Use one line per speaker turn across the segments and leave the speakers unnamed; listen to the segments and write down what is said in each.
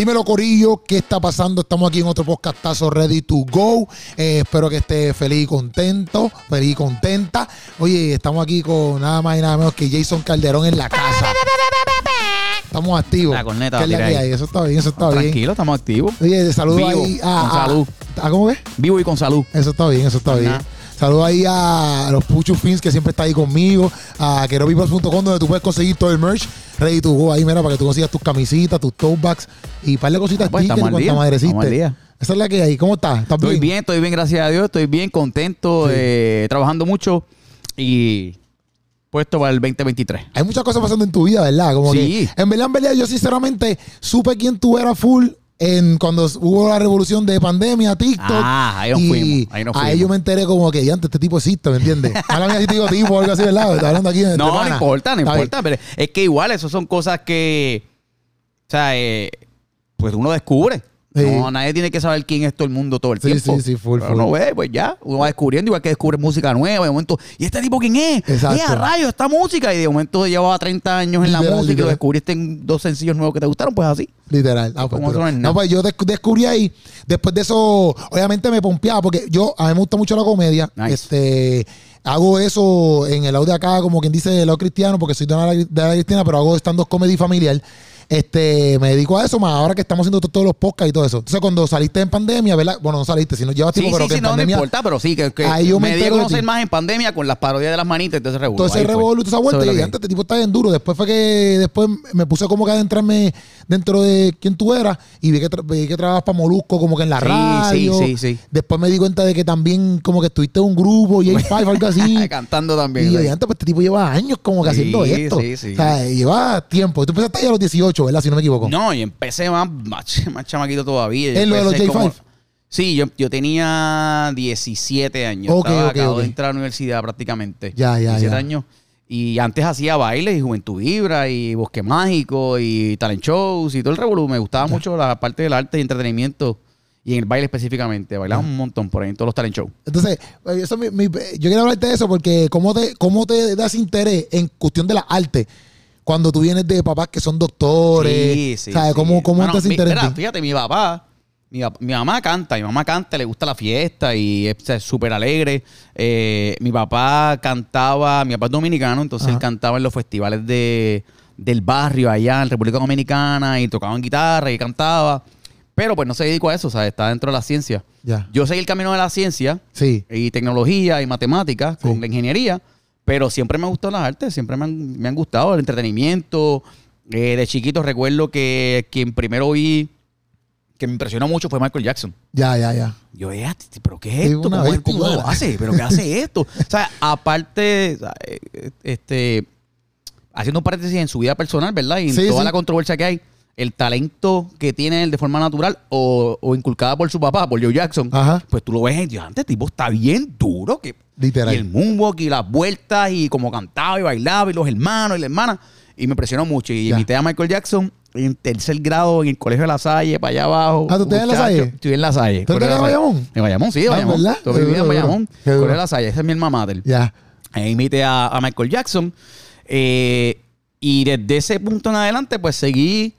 Dímelo, Corillo, ¿qué está pasando? Estamos aquí en otro podcastazo Ready to Go. Eh, espero que esté feliz y contento, feliz y contenta. Oye, estamos aquí con nada más y nada menos que Jason Calderón en la casa. Estamos activos.
La corneta
¿Qué es la que hay? Eso está bien, eso está bien.
Tranquilo, estamos activos.
Oye, de saludo
Vivo,
ahí a,
con
a-
salud.
¿a ¿Cómo ves?
Vivo y con salud.
Eso está bien, eso está bien. Saludos ahí a los Puchu Fins que siempre está ahí conmigo, a querobipas.com donde tú puedes conseguir todo el merch ready to go ahí, mira, para que tú consigas tus camisitas, tus tote bags y par de cositas
Pues, día,
madre
al
existe.
día.
Esa es la que hay. ¿Cómo estás? ¿Estás
Estoy bien, estoy bien, gracias a Dios. Estoy bien, contento,
Sí.
eh, trabajando mucho y puesto para el 2023.
Hay muchas cosas pasando en tu vida, ¿verdad? Como
Sí.
que, en verdad, en verdad, yo sinceramente supe quién tú eras full en cuando hubo la revolución de pandemia, TikTok.
Ah, ahí nos
y
fuimos, ahí nos
ahí
fuimos.
yo me enteré como que, ya antes este tipo existe, ¿me entiendes? Ahora te digo tipo o algo así, ¿verdad? Está hablando aquí. entre
No, no importa, no importa. Pero es que igual, eso son cosas que. O sea, eh, pues uno descubre.
Sí.
No, nadie tiene que saber quién es todo el mundo todo el
Sí,
tiempo.
sí, sí, full,
Pero
full.
uno ve, pues ya, uno va descubriendo, igual que descubre música nueva. De momento, ¿y este tipo quién es?
Exacto.
¡Eh, a rayos, esta música! Y de momento llevaba 30 años en la
Literal,
música y lo
literal.
descubriste en dos sencillos nuevos que te gustaron, pues así.
Literal. Ah, pues,
Como
pero-
no
no, pues yo desc- descubrí ahí. Después de eso, obviamente me pompeaba porque yo, a mí me gusta mucho la comedia.
Nice.
Este. Hago eso en el lado de acá, como quien dice, el lado cristiano, porque soy de la, de la cristiana, pero hago stand-up comedy familiar. Este, me dedico a eso, más ahora que estamos haciendo to- todos los podcasts y todo eso. Entonces, cuando saliste en pandemia, ¿verdad? Bueno, no saliste, sino llevas
Sí,
tiempo, pero
sí,
que
sí,
en
no, no
pandemia.
importa, pero sí, que, que
Ahí yo me
me di a conocer más en pandemia con las parodias de las manitas, entonces revuelvo.
revolú, toda esa vuelta. Y antes este tipo está bien duro. Después fue que después me puse como que adentrarme dentro de quién tú eras y vi que, tra- vi que trabajabas para Molusco como que en la
Sí,
radio.
sí, sí, sí.
Después me di cuenta de que también como que estuviste en un grupo, J5, algo así.
Cantando también.
y dije, antes, pues este tipo lleva años como que
Sí,
haciendo esto.
sí, sí.
O sea, lleva tiempo. Tú empezaste ahí a los 18, ¿verdad? Si no me equivoco.
No, y empecé más, más, más chamaquito todavía. Yo
¿En lo de los
empecé
J5?
Sí, yo, yo tenía 17 años.
Ok,
Estaba,
ok,
acabo de entrar a la universidad prácticamente.
Ya, ya,
17
ya.
años. Y antes hacía bailes y Juventud Vibra y Bosque Mágico y talent shows y todo el revolú. Me gustaba mucho la parte del arte y entretenimiento y en el baile específicamente. Bailaba un montón por ahí en todos los talent shows.
Entonces, eh, eso mi- mi- yo quiero hablarte de eso porque cómo te, cómo te das interés en cuestión de la arte cuando tú vienes de papás que son doctores.
Sí, sí.
¿sabes?
sí.
¿Cómo, cómo
Bueno, mi- mira, fíjate, mi papá, mi, mamá canta, mi mamá canta, le gusta la fiesta y es súper alegre. Eh, mi papá cantaba, mi papá es dominicano, entonces
Ajá.
él cantaba en los festivales de, del barrio allá en República Dominicana y tocaban guitarra y cantaba. Pero pues no se dedicó a eso, o sea, está dentro de la ciencia.
Ya.
Yo seguí el camino de la ciencia
Sí.
y tecnología y matemáticas
Sí.
con la ingeniería, pero siempre me gustó las artes, siempre me han, me han gustado el entretenimiento. Eh, de chiquito recuerdo que quien primero vi que me impresionó mucho fue Michael Jackson.
Ya, ya, ya.
Yo, eh, pero ¿qué es esto? ¿Cómo, cómo lo hace? ¿Pero qué hace esto? O sea, aparte, eh, este, haciendo un paréntesis en su vida personal, ¿verdad? Y en
Sí,
toda
sí.
la controversia que hay, el talento que tiene él de forma natural o, o inculcada por su papá, por Joe Jackson,
Ajá.
pues tú lo ves, Dios, este tipo está bien duro. Que,
Literal.
y el moonwalk y las vueltas y como cantaba y bailaba y los hermanos y la hermana. Y me impresionó mucho. Y
Ya.
imité a Michael Jackson en tercer grado en el colegio de La Salle, para allá abajo.
Ah, ¿tú estás en La Salle?
Estoy en La Salle.
¿Tú estás en. Bayamón?
En Bayamón, sí, de
Ah,
Bayamón.
¿verdad?
Todo mi vida en Bayamón. Colegio de La Salle, esa es mi alma mater.
Ya.
Ahí imité a, a Michael Jackson. eh, y desde ese punto en adelante, pues seguí,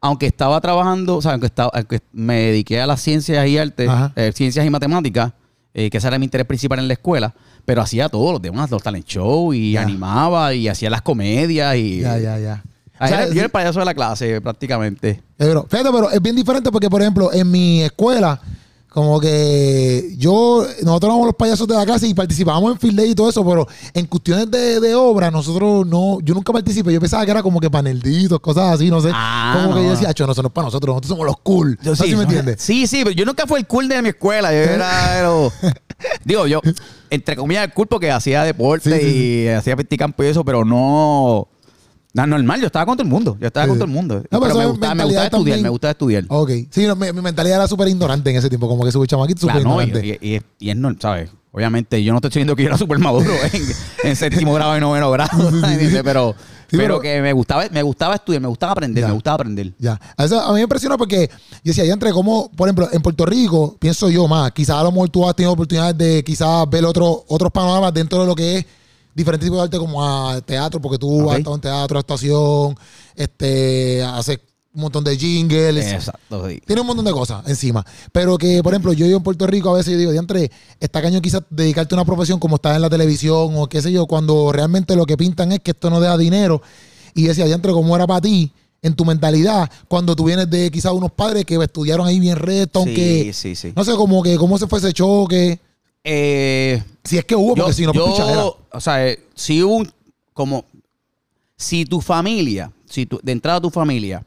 aunque estaba trabajando, o sea, aunque, estaba, aunque me dediqué a las ciencias y artes, eh, ciencias y matemáticas, eh, que ese era mi interés principal en la escuela, pero hacía todos los demás, los talent show y animaba y hacía las comedias y...
Ya, ya, ya. O sea,
era- yo era el payaso de la clase, prácticamente.
pero, fíjate, pero es bien diferente porque, por ejemplo, en mi escuela, como que yo, nosotros éramos los payasos de la clase y participábamos en field day y todo eso, pero en cuestiones de, de obra, nosotros no, yo nunca participé. Yo pensaba que era como que panelditos, cosas así, no sé.
Ah,
como que yo decía, "Acho, no, eso no es para nosotros, nosotros somos los cool.
Yo
¿Así me entiendes?
Sí, sí, pero yo nunca fui el cool de mi escuela. Yo era, pero- digo, yo, entre comillas, el cool porque hacía deporte
Sí, sí,
y hacía campo y eso, pero no. No, normal, yo estaba con todo el mundo. Yo estaba
Sí.
con todo el mundo.
pero
pero me gustaba, me gustaba estudiar, me gustaba estudiar.
Ok. Sí, no, mi, mi mentalidad era súper ignorante en ese tiempo, como que súper chamaquito, súper
Claro, no, y,
ignorante.
y- y- y es normal, ¿sabes? Obviamente, yo no estoy diciendo que yo era súper maduro en, en séptimo grado y noveno grado, pero,
pero-
pero que me gustaba, me gustaba estudiar, me gustaba aprender,
Ya.
me gustaba aprender.
Ya. Eso a mí me impresiona porque yo decía, ya entre como, por ejemplo, en Puerto Rico, pienso yo más, quizás a lo mejor tú has tenido oportunidades de quizás ver otro, otros panoramas dentro de lo que es diferentes tipos de arte como a teatro, porque tú
Ok.
has estado en teatro, actuación, este, haces un montón de jingles.
Exacto, sí.
Tiene un montón de cosas encima. Pero que, por ejemplo, yo vivo en Puerto Rico, a veces yo digo, diantre, está caño quizás dedicarte a una profesión como está en la televisión o qué sé yo, cuando realmente lo que pintan es que esto no da dinero. Y decía, diantre, ¿cómo era para ti? En tu mentalidad, cuando tú vienes de quizás unos padres que estudiaron ahí bien reto, aunque
Sí, sí, sí.
no sé cómo que cómo se fue ese choque,
Eh,
si es que hubo, porque si no, pues
yo-
pichadera.
o sea, eh, si hubo un, como, si tu familia, si tu, de entrada tu familia,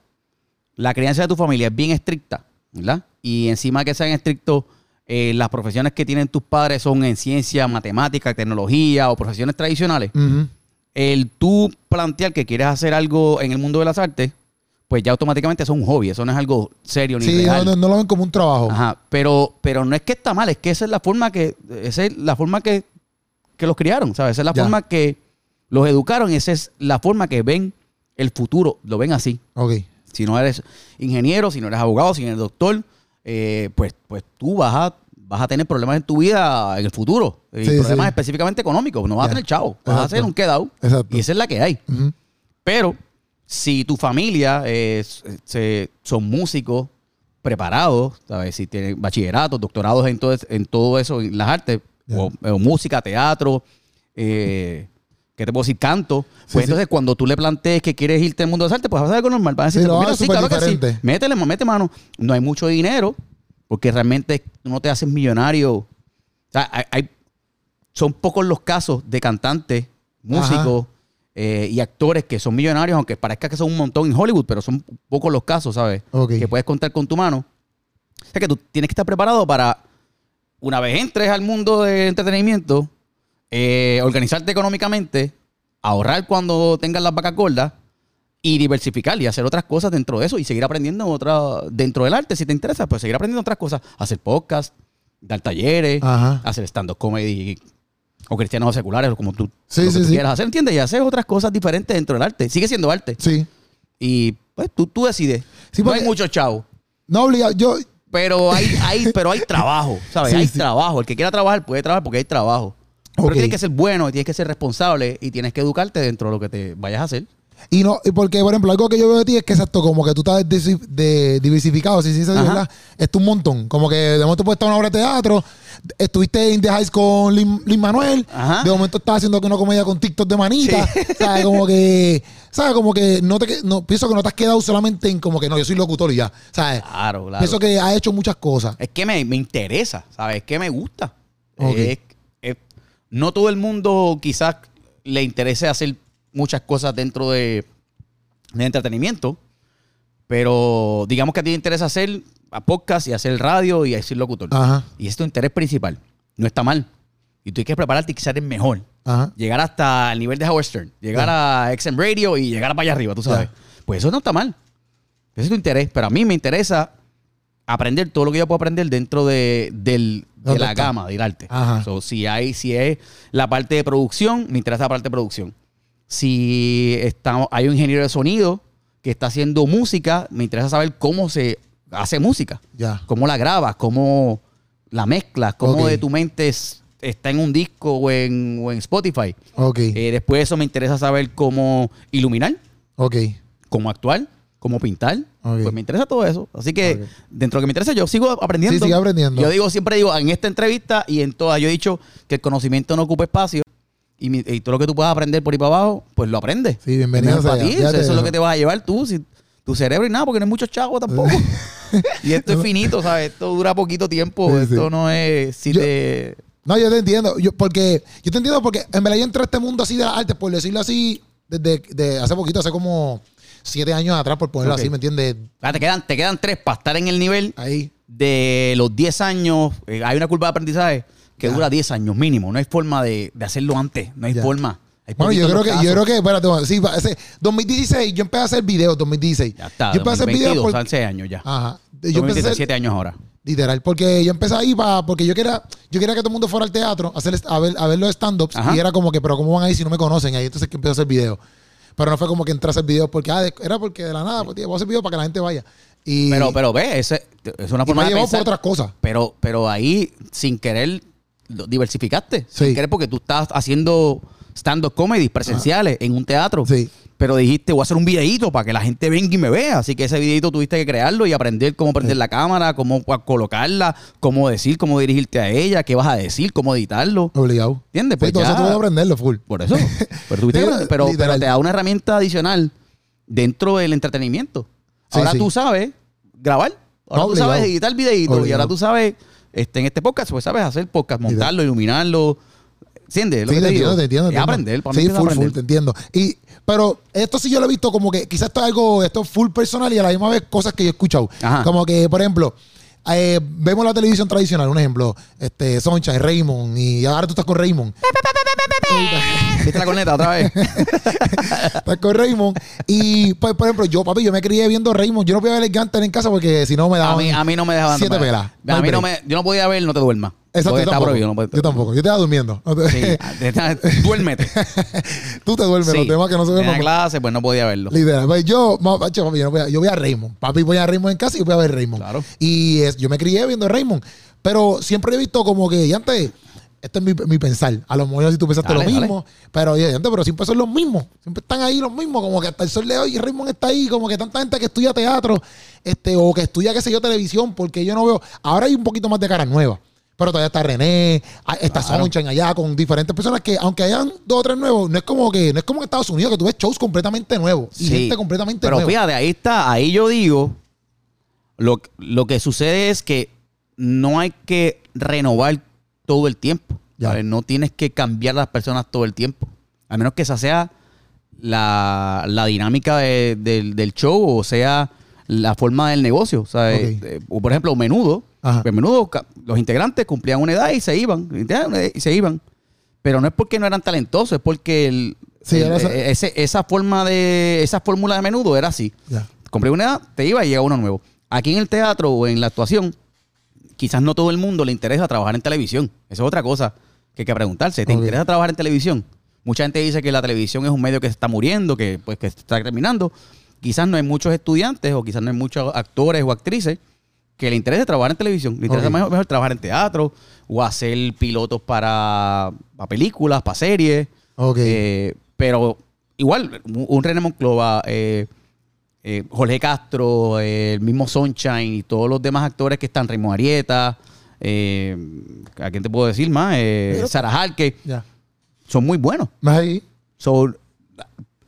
la crianza de tu familia es bien estricta, ¿verdad? Y encima que sean estrictos, eh, las profesiones que tienen tus padres son en ciencia, matemática, tecnología o profesiones tradicionales. El tú plantear que quieres hacer algo en el mundo de las artes, pues ya automáticamente eso es un hobby, eso no es algo serio ni
Sí, no,
real.
no- no lo ven como un trabajo.
Ajá, pero, pero no es que está mal, es que esa es la forma que, esa es la forma que, que los criaron, ¿sabes? Esa es la
Ya.
forma que los educaron, esa es la forma que ven el futuro, lo ven así.
Ok.
Si no eres ingeniero, si no eres abogado, si no eres doctor, eh, pues, pues tú vas a, vas a tener problemas en tu vida en el futuro. Y
Sí,
problemas
sí.
específicamente económicos. No vas
Ya.
a tener chavo, vas a hacer un quedado.
Exacto.
Y esa es la que hay. Pero si tu familia es- se- son músicos preparados, ¿sabes? Si tienen bachilleratos, doctorados en todo, en todo eso, en las artes, o, o música, teatro, eh, ¿qué te puedo decir? Canto. Pues
Sí, sí.
entonces cuando tú le plantees que quieres irte al mundo de las artes, pues vas a hacer algo normal. Vas a
Sí,
decir,
lo
mira, sí, claro que sí.
diferente.
Métele, mete mano. No hay mucho dinero, porque realmente no te haces millonario. O sea, hay, hay- son pocos los casos de cantantes, músicos eh, y actores que son millonarios, aunque parezca que son un montón en Hollywood, pero son pocos los casos, ¿sabes? Que puedes contar con tu mano. O sea que tú tienes que estar preparado para, una vez entres al mundo del entretenimiento, eh, organizarte económicamente, ahorrar cuando tengas las vacas gordas y diversificar y hacer otras cosas dentro de eso y seguir aprendiendo otra dentro del arte si te interesa, pues seguir aprendiendo otras cosas, hacer podcast, dar talleres,
Ajá.
hacer stand-up comedy o cristianos o seculares, o como tú,
Sí, sí,
tú
sí.
quieras hacer, ¿entiendes? Y hacer otras cosas diferentes dentro del arte. Sigue siendo arte.
Sí.
Y pues tú, tú decides. No hay mucho chavo.
No obliga, yo,
Pero hay, hay, pero hay trabajo, ¿sabes?
Sí,
hay
sí.
trabajo. El que quiera trabajar puede trabajar porque hay trabajo.
Ok.
Pero tienes que ser bueno, tienes que ser responsable y tienes que educarte dentro de lo que te vayas a hacer.
Y no, y porque, por ejemplo, algo que yo veo de ti es que exacto, como que tú estás de- diversificado, si sí, sí. ¿verdad? Es un montón. Como que de momento puedes estar en una obra de teatro, estuviste en The Heights con Lin, Lin Manuel,
Ajá.
de momento estás haciendo una comedia con TikTok de manita. ¿Sabes? Como que, ¿sabes? Como que no te no, pienso que no te has quedado solamente en como que no, yo soy locutor y ya. ¿Sabes?
Claro, claro.
Pienso que has hecho muchas cosas.
Es que me, me interesa, ¿sabes? Es que me gusta.
Ok.
Es- es- no todo el mundo quizás le interese hacer muchas cosas dentro de, de entretenimiento, pero digamos que a ti te interesa hacer a podcast y hacer radio y hacer locutor.
Ajá.
Y es tu interés principal. No está mal. Y tú tienes que prepararte y quizás eres mejor.
Ajá.
Llegar hasta el nivel de Howard Stern. Llegar a XM Radio y llegar para allá arriba, tú sabes. Pues eso no está mal. Ese es tu interés. Pero a mí me interesa aprender todo lo que yo puedo aprender dentro de, del- de
¿Dónde
la
está?
gama del arte.
Ajá.
So, si hay, si es la parte de producción, me interesa la parte de producción. Si estamos, hay un ingeniero de sonido que está haciendo música, me interesa saber cómo se hace música.
Ya.
Cómo la grabas, cómo la mezclas, cómo de tu mente es- está en un disco o en, o en Spotify.
Ok.
Eh, después de eso me interesa saber cómo iluminar,
ok.
cómo actuar, cómo pintar.
Ok.
Pues me interesa todo eso. Así que dentro de lo que me interesa, yo sigo aprendiendo.
Sí, sigue aprendiendo.
Yo digo, siempre digo, en esta entrevista y en todas, yo he dicho que el conocimiento no ocupa espacio. Y, mi- y todo lo que tú puedas aprender por ahí para abajo, pues lo aprendes.
Sí, bienvenido sea,
ti, eso es lo que te vas a llevar tú. Si, tu cerebro y nada, porque no hay muchos chavos tampoco. y esto es finito, ¿sabes? Esto dura poquito tiempo.
Sí, sí.
esto no es. Si
Yo-
te.
No, yo te entiendo. Yo, porque, yo te entiendo porque en verdad yo entré a este mundo así de las artes, por decirlo así, desde de hace poquito, hace como siete años atrás, por ponerlo así, ¿me entiendes?
Ah, te, quedan, te quedan tres para estar en el nivel
Ahí.
de los 10 años. eh, hay una curva de aprendizaje que dura 10 años mínimo. No hay forma de, de hacerlo antes. No hay
Ya.
forma. Hay
Bueno, yo
poquitos
creo que, yo creo que, espérate, bueno, sí, va, ese, 2016, yo empecé a hacer videos, 2016.
Ya está.
Yo empecé a hacer videos
2022,
por-
son 6 años ya.
Ajá. Yo
2023,
empecé a hacer,
7 años ahora.
literal, porque yo empecé ahí para, porque yo quería, yo quería que todo el mundo fuera al teatro, a, hacer, a, ver, a ver los stand-ups,
Ajá.
y era como que, pero ¿cómo van a ir si no me conocen? Ahí entonces que empecé a hacer videos. Pero no fue como que entré a hacer videos porque, ah, de- era porque de la nada, pues tío, voy a hacer videos para que la gente vaya. Y,
Pero, pero ve, ese, es una
y me
forma
ha
de
llevado por
pensar.
otras cosas.
Pero, pero ahí, sin querer, diversificaste.
Sí.
Querer, porque tú estás haciendo stand-up comedy presenciales en un teatro.
Sí.
Pero dijiste, voy a hacer un videito para que la gente venga y me vea. Así que ese videito tuviste que crearlo y aprender cómo prender la cámara, cómo colocarla, cómo decir, cómo dirigirte a ella, qué vas a decir, cómo editarlo.
Obligado.
¿Entiendes?
Sí,
Pues
todo eso
ya-
tuve que aprenderlo full.
Por eso. Pero, tuviste
Sí,
que- pero, pero
literal.
te da una herramienta adicional dentro del entretenimiento.
Sí,
Ahora
sí.
tú sabes grabar. Ahora tú sabes editar videítos. Y ahora tú sabes, este, en este podcast, pues sabes hacer podcast, montarlo, iluminarlo. ¿Entiendes? Lo
Sí,
que
te
te
entiendo, te entiendo.
Es aprender. para
Sí, full,
aprender.
full, te entiendo. Y, pero esto sí yo lo he visto como que quizás esto es algo, esto es full personal y a la misma vez cosas que yo he escuchado.
Ajá.
Como que, por ejemplo, eh, vemos la televisión tradicional, un ejemplo, este, Sunshine, Raymond, y ahora tú estás con Raymond.
¿Viste la corneta otra vez?
estás con Raymond. Y, pues, por ejemplo, yo, papi, yo me crié viendo Raymond. Yo no podía ver el Gantel en casa porque si no me
a,
daban
mí, a mí no me dejaban.
siete
tomar.
pelas. No
A mí no me, yo no podía ver, no te duermas.
Exacto, yo tampoco.
prohibido. No puedes-
yo tampoco. Yo te estaba durmiendo.
Sí, duérmete.
Tú te duermes,
Sí.
los temas que no se ven.
Tenía
papá.
clase, pues no podía verlo.
Literal. Pues yo, yo, no voy a, yo voy a Raymond. Papi, voy a Raymond en casa y voy a ver Raymond.
Claro.
Y es- yo me crié viendo Raymond. Pero siempre he visto como que, y antes, este es mi, mi pensar. A lo mejor si tú pensaste
Dale,
lo
dale.
mismo. Pero, oye, antes, pero siempre son los mismos. Siempre están ahí los mismos. Como que hasta el sol de hoy Raymond está ahí. Como que tanta gente que estudia teatro este o que estudia, qué sé yo, televisión. Porque yo no veo. Ahora hay un poquito más de cara nueva. Pero todavía está René, ah, está
Claro.
Sunshine allá con diferentes personas que, aunque hayan dos o tres nuevos, no es como que no es como en Estados Unidos que tú ves shows completamente nuevos y
Sí.
gente completamente
Pero
nueva.
fíjate, ahí está, ahí yo digo, lo, lo que sucede es que no hay que renovar todo el tiempo. No tienes que cambiar las personas todo el tiempo. A menos que esa sea la, la dinámica de- del, del show o sea la forma del negocio. ¿sabes?
Ok.
Eh, o por ejemplo, menudo.
Ajá.
Pues menudo, los integrantes cumplían una edad y se iban. Y se iban. Pero no es porque no eran talentosos, es porque el,
Sí,
el-
era esa-
eh, ese- esa forma de esa fórmula de menudo era así.
Ya.
Compré una edad, te iba y llega uno nuevo. Aquí en el teatro o en la actuación, quizás no todo el mundo le interesa trabajar en televisión. Eso es otra cosa que hay que preguntarse. ¿Te interesa trabajar en televisión? Mucha gente dice que la televisión es un medio que se está muriendo, que pues que se está terminando. Quizás no hay muchos estudiantes o quizás no hay muchos actores o actrices que le interese trabajar en televisión. Le interesa
Ok.
mejor, mejor trabajar en teatro o hacer pilotos para, para películas, para series.
Ok.
Eh, pero igual, un René Monclova, eh, eh, Jorge Castro, el mismo Sunshine y todos los demás actores que están, Raymond Arieta, eh, ¿a quién te puedo decir más? Sarah Harke,
ya.
son muy buenos.
Más ahí.
So,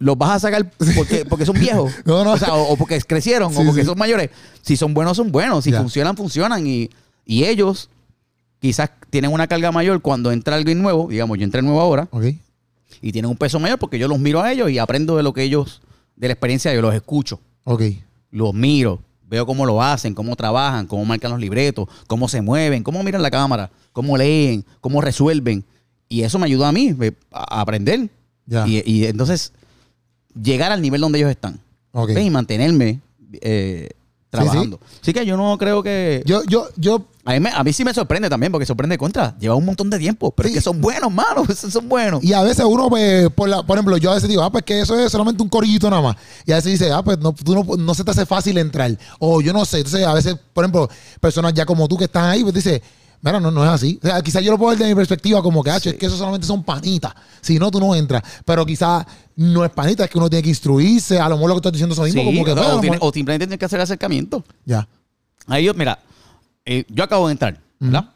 los vas a sacar porque, porque son viejos.
No, no.
O, sea, o, o porque crecieron,
Sí,
o porque
sí.
son mayores. Si son buenos, son buenos. Si
Ya.
funcionan, funcionan. Y, y ellos quizás tienen una carga mayor cuando entra alguien nuevo. Digamos, yo entré nuevo ahora
Ok.
y tienen un peso mayor porque yo los miro a ellos y aprendo de lo que ellos, de la experiencia ellos, los escucho,
Ok.
los miro, veo cómo lo hacen, cómo trabajan, cómo marcan los libretos, cómo se mueven, cómo miran la cámara, cómo leen, cómo resuelven. Y eso me ayuda a mí eh, a a aprender.
Ya.
Y, y entonces llegar al nivel donde ellos están. Y mantenerme eh, trabajando. Así que yo no creo que...
Yo, yo, yo,
a, mí me- a mí sí me sorprende también, porque sorprende contra. Lleva un montón de tiempo, pero
Sí.
es que son buenos, mano. Son buenos.
y a veces uno, pues, por, la, por ejemplo, yo a veces digo, ah, pues que eso es solamente un corillito nada más. Y a veces dice, ah, pues no, tú no, no se te hace fácil entrar. O yo no sé. Entonces, a veces, por ejemplo, personas ya como tú que están ahí, pues dice, mira, no, no es así. O sea, quizás yo lo puedo ver de mi perspectiva como que, ah, es que eso solamente son panitas. Si no, tú no entras. Pero quizás no es panita, es que uno tiene que instruirse. A lo mejor lo que estás diciendo es lo mismo,
Sí,
como que,
o,
bueno, a lo
tiene-
mejor-
o simplemente tienes que hacer acercamiento.
Ya.
Ahí yo, mira, eh, yo acabo de entrar, ¿verdad?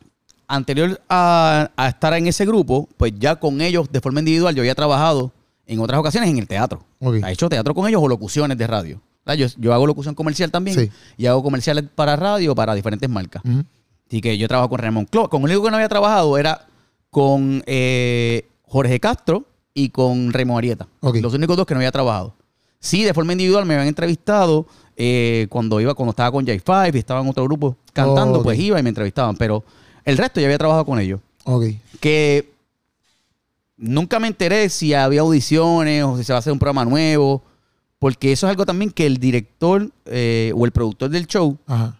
Anterior a, a estar en ese grupo, pues ya con ellos de forma individual yo había trabajado en otras ocasiones en el teatro.
Ok.
He hecho teatro con ellos o locuciones de radio. Yo, yo hago locución comercial también
Sí.
y hago comerciales para radio para diferentes marcas.
Ujú.
Así que yo trabajo con Ramón Clo. Con el único que no había trabajado era con eh, Jorge Castro y con Remo Arieta. Los únicos dos que no había trabajado. Sí, de forma individual me habían entrevistado eh, cuando iba, cuando estaba con J5 y estaba en otro grupo cantando,
Oh,
pues iba y me entrevistaban. Pero el resto ya había trabajado con ellos.
Ok.
Que nunca me enteré si había audiciones o si se va a hacer un programa nuevo. Porque eso es algo también que el director eh, o el productor del show
Ajá.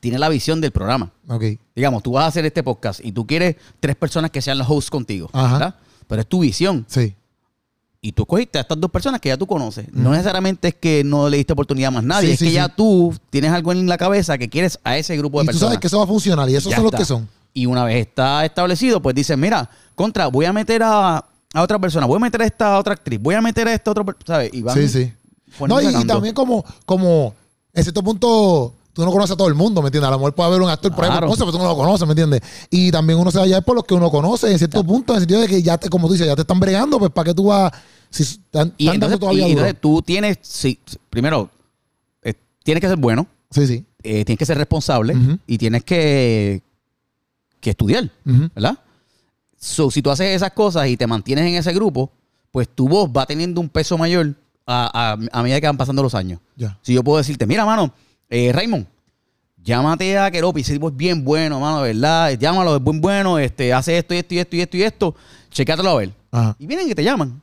Tiene la visión del programa.
Ok.
Digamos, tú vas a hacer este podcast y tú quieres tres personas que sean los hosts contigo.
Ajá.
¿verdad? Pero es tu visión.
Sí.
Y tú escogiste a estas dos personas que ya tú conoces. No necesariamente es que no le diste oportunidad a más nadie.
Sí,
es
sí,
que
sí.
ya tú tienes algo en la cabeza que quieres a ese grupo de
Y tú
personas.
sabes que eso va a funcionar y esos
Ya
son los que son.
Y una vez está establecido, pues dices, mira, contra, voy a meter a, a otra persona, voy a meter a esta otra actriz, voy a meter a esta otra ¿sabes? Y van
Sí, sí. No, y, y también como, como, en cierto punto, tú no conoces a todo el mundo, ¿me entiendes? A lo mejor puede haber un actor, por ejemplo,
Claro.
Ponce, pero tú no lo conoces, ¿me entiendes? Y también uno se va a por los que uno conoce, en cierto punto, en el sentido de que ya, te, como tú dices, ya te están bregando, pues ¿para qué tú vas? Si están,
Y entonces,
dando todavía
y
duro.
entonces tú tienes, sí, primero, eh, tienes que ser bueno,
Sí, sí.
eh, tienes que ser responsable y tienes que, que estudiar. ¿verdad? So, si tú haces esas cosas y te mantienes en ese grupo, pues tu voz va teniendo un peso mayor a, a- a medida que van pasando los años.
Ya.
Si yo puedo decirte, mira, mano, eh, Raymond, llámate a Keropi, ese tipo es bien bueno, mano, de verdad, llámalo, es buen bueno, este, hace esto y esto y esto y esto y esto, checátelo a ver.
Ajá.
Y vienen y te llaman.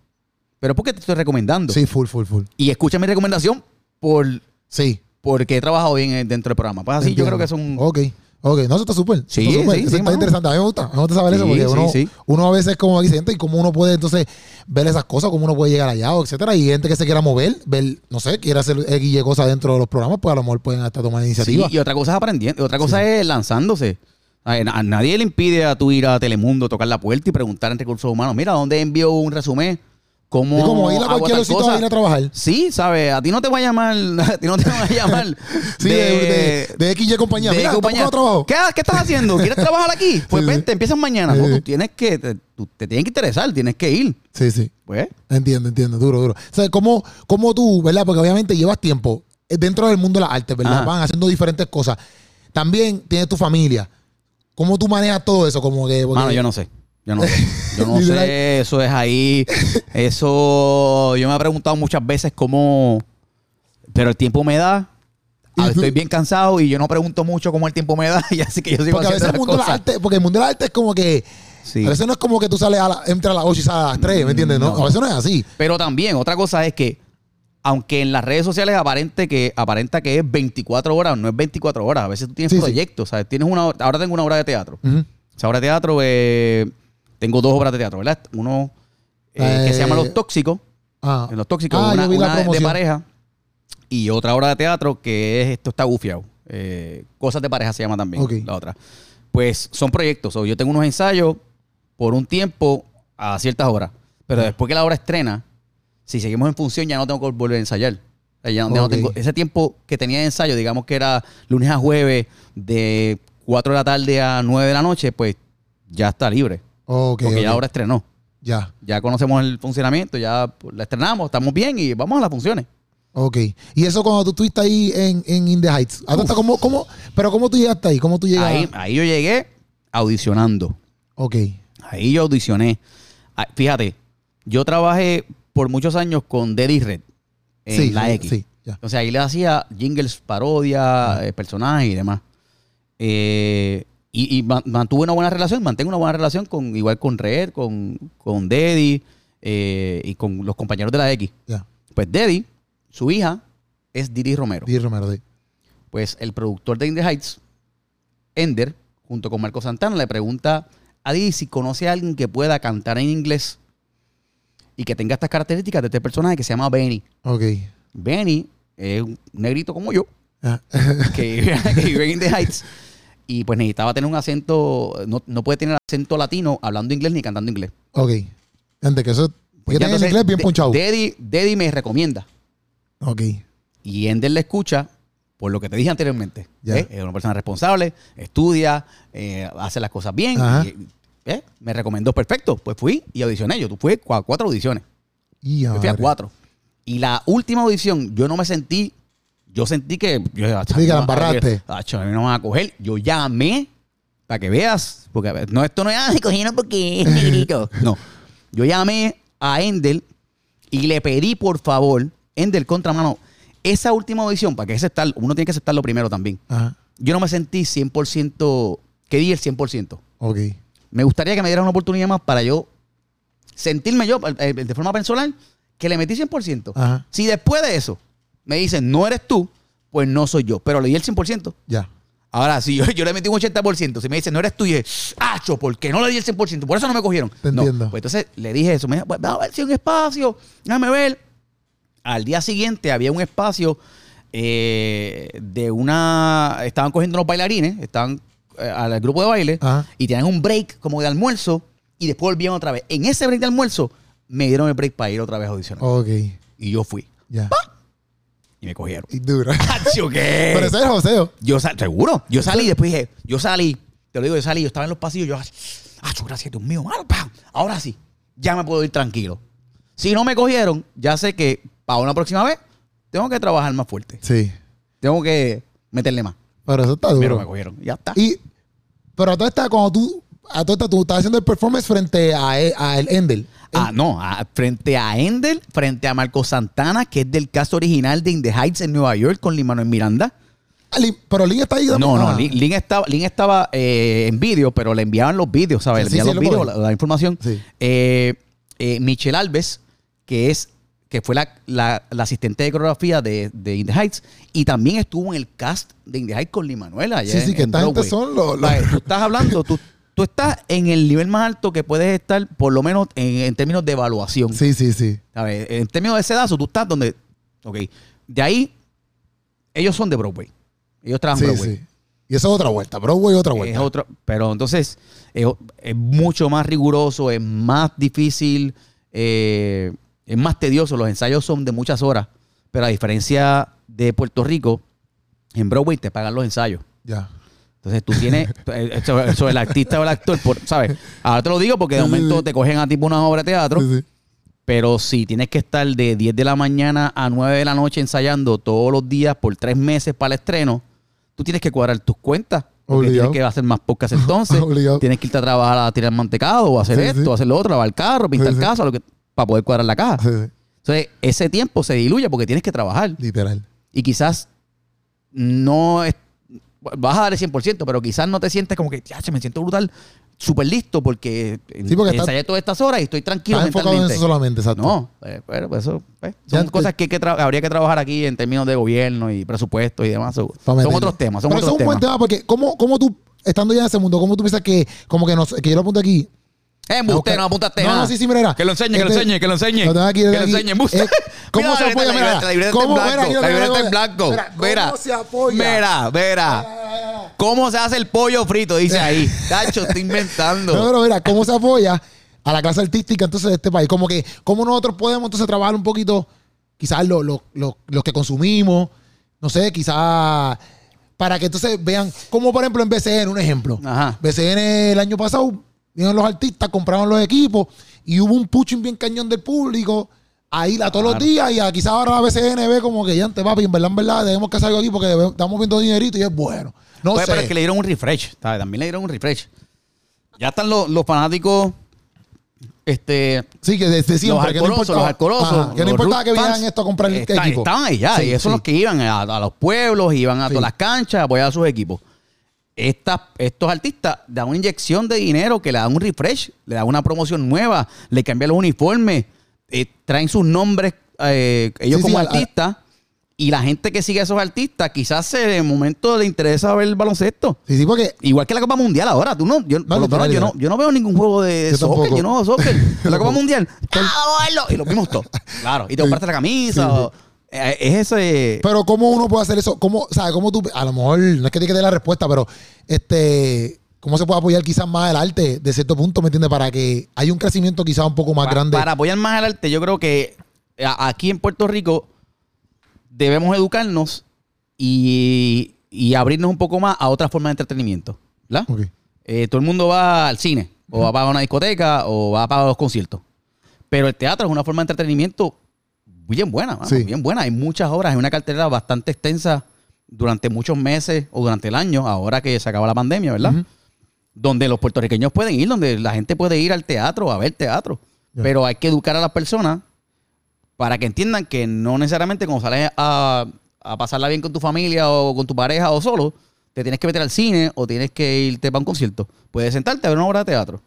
Pero es porque te estoy recomendando.
Sí, full, full, full.
Y escucha mi recomendación por,
Sí.
porque he trabajado bien eh, dentro del programa. Pues así yo creo que es un...
Ok. Ok, no, eso está súper. eso
Sí,
está súper.
sí,
Eso
sí,
está
mano.
interesante. A mí me gusta. Me gusta saber eso
Sí,
porque
sí,
uno, uno a veces como siente y cómo uno puede entonces ver esas cosas, cómo uno puede llegar allá, o etcétera. Y gente que se quiera mover, ver, no sé, quiere hacer X cosas dentro de los programas, pues a lo mejor pueden hasta tomar
Sí,
iniciativa.
y otra cosa es aprendiendo. Otra cosa es lanzándose. A, a nadie le impide a tú ir a Telemundo, tocar la puerta y preguntar en recursos humanos, mira, ¿dónde envío un resumen? ¿Cómo
Y como ir a cualquier sitio a ir a trabajar.
Sí, ¿sabes? A ti no te va a llamar, a ti no te va a llamar
Sí, de, de, de X y compañía.
de
Mira,
compañía.
¿cómo trabajo?
¿Qué, ¿Qué estás haciendo? ¿Quieres trabajar aquí? Pues
Sí, sí.
vente, empiezas mañana. No, tú tienes que, te, tú- te tienes que interesar, tienes que ir.
Sí, sí.
Pues,
Entiendo, entiendo, duro, duro. O sea, ¿cómo, cómo tú, ¿verdad? Porque obviamente llevas tiempo dentro del mundo de las artes, ¿verdad?
Ajá.
Van haciendo diferentes cosas. También tienes tu familia. ¿Cómo tú manejas todo eso? Como que. porque-
mano, yo no sé. Yo no sé. Yo no sé. Eso es ahí. Eso. Yo me he preguntado muchas veces cómo. Pero el tiempo me da.
¿Y
A-
tú?
Estoy bien cansado y yo no pregunto mucho cómo el tiempo me da. Y así que yo sigo
Porque a veces
haciendo
el mundo las
cosas.
artes, porque el mundo de las artes es como que.
Sí.
A veces no es como que tú sales a la, entre a las 8 y sales a las 3, ¿me entiendes? No,
No.
a veces no es así.
Pero también, otra cosa es que, aunque en las redes sociales aparente que, aparenta que es 24 horas, no es 24 horas. A veces tú tienes
Sí, sí.
proyectos, ¿sabes? Tienes una, hora- ahora tengo una obra de teatro.
Ujú.
Esa obra de teatro, eh, tengo dos obras de teatro, ¿verdad? Uno eh, que se llama
Eh,
Los Tóxicos.
Ah.
En Los Tóxicos,
Ah,
una, de pareja y otra obra de teatro que es Esto está gufiado. Eh, Cosas de pareja se llama también la otra. Pues son proyectos. o yo tengo unos ensayos por un tiempo a ciertas horas. Pero después que la obra estrena, si seguimos en función, ya no tengo que volver a ensayar. Ya, no tengo, ese tiempo que tenía de ensayo, digamos que era lunes a jueves, de 4 de la tarde a 9 de la noche, pues ya está libre.
Ok,
porque
ok.
ya ahora estrenó.
Ya.
Ya conocemos el funcionamiento, ya la estrenamos, estamos bien y vamos a las funciones.
Ok. Y eso cuando tú estuviste ahí en, en In the Heights. Ahora está como, como, pero ¿cómo tú llegaste ahí? ¿Cómo tú llegas?
Ahí, ahí yo llegué audicionando.
Ok.
Ahí yo audicioné. Ah, Fíjate, yo trabajé por muchos años con Deddy Red en
sí,
la X.
Sí, ya.
O sea, ahí le hacía jingles, parodia,
Ah.
eh, personajes y demás. Eh, y, y ma- mantuve una buena relación, mantengo una buena relación con igual con Red, con, con Deddy eh, y con los compañeros de la X. Pues Deddy, su hija, es Didi Romero.
Di Romero, di.
Pues el productor de In the Heights, Ender, junto con Marco Santana, le pregunta a Didi si conoce a alguien que pueda cantar en inglés y que tenga estas características de este personaje que se llama Benny.
Ok.
Benny es un negrito como yo,
Ya.
que vive, que vive en In the Heights, y pues necesitaba tener un acento, no, no puede tener acento latino hablando inglés ni cantando inglés.
ok. Gente, que eso.
Pues ya entonces,
inglés bien ponchado.
Deddy, Deddy me recomienda.
Ok.
Y Ender le escucha por lo que te dije anteriormente.
Ya.
¿eh? Es una persona responsable, estudia, eh, hace las cosas bien. Y, ¿eh? Me recomendó perfecto. Pues fui y audicioné. Yo fui a cuatro audiciones.
Y
Yo fui a cuatro. Y la última audición, yo no me sentí. Yo sentí que. Yo, "Ah,
Sí, que la embarraste.
Acho, a mí no me van a coger. Yo llamé para que veas. Porque no, esto no es. Ay, cogieron porque es negrito". No. Yo llamé a Endel y le pedí, por favor, Endel, contramano, esa última audición, para que aceptar, uno tiene que aceptarlo primero también.
Ajá.
Yo no me sentí 100%, que di el 100%.
Ok.
Me gustaría que me dieran una oportunidad más para yo sentirme yo, eh, de forma personal, que le metí 100%.
Ajá.
Si después de eso me dicen, no eres tú, pues no soy yo. Pero le di el 100%.
Ya.
Ahora, si yo, yo le metí un 80%, si me dicen, no eres tú, y es, ¡acho! ¿Por qué no le di el 100%? Por eso no me cogieron.
Te
No.
entiendo.
Pues entonces le dije eso. Me dijo, pues, a ver si hay un espacio. Déjame ver. Al día siguiente había un espacio eh, de una. Estaban cogiendo unos bailarines, estaban eh, al grupo de baile
Ajá.
y tenían un break como de almuerzo y después volvían otra vez. En ese break de almuerzo me dieron el break para ir otra vez a audicionar.
Ok,
Y yo fui.
ya.
Y me cogieron.
Y dura.
¿Acho qué?
Pero ese es joseo.
Yo sal- seguro. Yo salí y después dije, yo salí, te lo digo, yo salí, yo estaba en los pasillos, yo, ah, gracias, Dios mío, mano, pam. ahora sí, ya me puedo ir tranquilo. Si no me cogieron, ya sé que para una próxima vez tengo que trabajar más fuerte.
Sí.
Tengo que meterle más.
Pero eso está duro.
Pero me cogieron. Ya está.
Y, pero todo esta, cuando tú, a esta, tú estás haciendo el performance frente a, e- a el Endel.
Ah, no, a- frente a Endel, frente a Marco Santana, que es del caso original de In the Heights en Nueva York con Lin Manuel Miranda.
Ah, Lin- pero Lin está ahí.
No, no,
Ah.
Lin, Lin estaba, Lin estaba eh, en vídeo, pero le enviaban los vídeos, ¿sabes?
Sí,
Le enviaban
sí,
los
lo
vídeos, la, la información. Eh, eh, Michelle Alves, que es que fue la, la- la asistente de coreografía de, de In the Heights, y también estuvo en el cast de In the Heights con Lin Manuel allá
Sí, sí,
en-
que esta gente son los. los-.
Tú estás hablando, tú, tú estás en el nivel más alto que puedes estar, por lo menos en, en términos de evaluación.
Sí, sí, sí.
¿Sabes? En términos de sedazo, tú estás donde. Ok. De ahí, ellos son de Broadway. Ellos trabajan
Sí,
Broadway.
sí. Y eso es otra vuelta. Broadway otra
Es
vuelta.
otro, pero entonces es, es mucho más riguroso, es más difícil, eh, es más tedioso. Los ensayos son de muchas horas, pero a diferencia de Puerto Rico, en Broadway te pagan los ensayos.
Ya.
Entonces tú tienes, eh, eso el artista o el actor, por- ¿sabes? Ahora te lo digo porque de momento te cogen a tipo una obra de teatro, pero si tienes que estar de 10 de la mañana a 9 de la noche ensayando todos los días por tres meses para el estreno, tú tienes que cuadrar tus cuentas. Porque
Obligado.
tienes que hacer más podcast entonces.
Obligado.
tienes que irte a trabajar a tirar mantecado o hacer
Sí,
esto,
sí.
o hacer lo otro, lavar el carro, pintar
Sí,
casa, lo que, para poder cuadrar la caja. Entonces, ese tiempo se diluye porque tienes que trabajar.
Literal.
Y quizás no es, vas a dar el 100%, pero quizás no te sientes como que, ya, me siento brutal, súper listo porque,
Sí, porque
ensayé todas estas horas y estoy tranquilo
Estás enfocado en eso solamente, exacto.
No, eh, pero pues eso
Ya
son
te-
cosas que, que habría que trabajar aquí en términos de gobierno y presupuesto y demás. Son, son otros temas, son
Pero
otros
es un buen
temas.
tema porque, ¿cómo, cómo tú, estando ya en ese mundo, cómo tú piensas que, como que, nos, que yo lo apunto aquí?
Eh, embuste, no apuntaste
No,
nada.
no, sí, sí, mira.
Que lo enseñe, que lo
Este,
enseñe, que lo enseñe.
Lo tengo aquí, lo
que lo enseñe, embuste.
Eh, ¿Cómo
Mira,
se apoya? Mira,
la libreta en
¿cómo-
blanco. La libreta en blanco.
Mira, ¿cómo
Mira,
se apoya?
mira, mira. ¿Cómo se hace el pollo frito? Dice ahí. Tacho, estoy inventando.
No, pero mira, ¿cómo se apoya a la clase artística entonces de este país? Como que, ¿cómo nosotros podemos entonces trabajar un poquito, quizás lo- lo- lo- los que consumimos, no sé, quizás para que entonces vean, como por ejemplo en BCN, un ejemplo.
Ajá.
BCN el año pasado, vinieron los artistas, compraron los equipos y hubo un pushing bien cañón del público. Ahí la todos los días y a- quizás ahora la BCN ve como que ya antes, papi, en verdad, en verdad, debemos que algo aquí porque estamos viendo dinerito y es bueno. No
Oye,
sé.
pero es que le dieron un refresh. ¿sabes? También le dieron un refresh. Ya están los, los fanáticos. Este.
Sí, que desde siempre.
los alcorosos, los alcorosos.
Que no importaba que vinieran esto a comprar el
está-
equipo.
Estaban allá.
Sí,
y esos
sí.
son los que iban a, a los pueblos, iban a
Sí.
todas las canchas a apoyar a sus equipos. Estas- estos artistas dan una inyección de dinero que le dan un refresh, le dan una promoción nueva, le cambian los uniformes, eh, traen sus nombres eh, ellos
Sí,
como
sí,
artistas. Y la gente que sigue a esos artistas, quizás en el momento le interesa ver el baloncesto.
Sí, sí, porque
Igual que la Copa Mundial ahora, tú no, yo, por lo
literal,
menos yo no, yo no veo ningún juego de
Yo
soccer,
tampoco.
yo no veo soccer. la Copa. Mundial, ¡ah, y lo vimos todos. Claro, y te compraste la camisa. o- es ese.
Pero cómo uno puede hacer eso, cómo, ¿sabes? Cómo tú, a lo mejor, no es que te quede la respuesta, pero este, cómo se puede apoyar quizás más el arte de cierto punto, ¿me entiendes? Para que haya un crecimiento quizás un poco más grande.
Para apoyar más el arte, yo creo que a- aquí en Puerto Rico debemos educarnos y, y abrirnos un poco más a otras formas de entretenimiento. ¿verdad? Eh, todo el mundo va al cine, o va para una discoteca, o va para los conciertos. Pero el teatro es una forma de entretenimiento bien buena, mano,
Sí.
bien buena. Hay muchas horas, hay una cartera bastante extensa durante muchos meses o durante el año, ahora que se acaba la pandemia, ¿verdad? Donde los puertorriqueños pueden ir, donde la gente puede ir al teatro, a ver teatro. Pero hay que educar a las personas para que entiendan que no necesariamente cuando sales a, a pasarla bien con tu familia o con tu pareja o solo, te tienes que meter al cine o tienes que irte para un concierto. Puedes sentarte a ver una obra de teatro.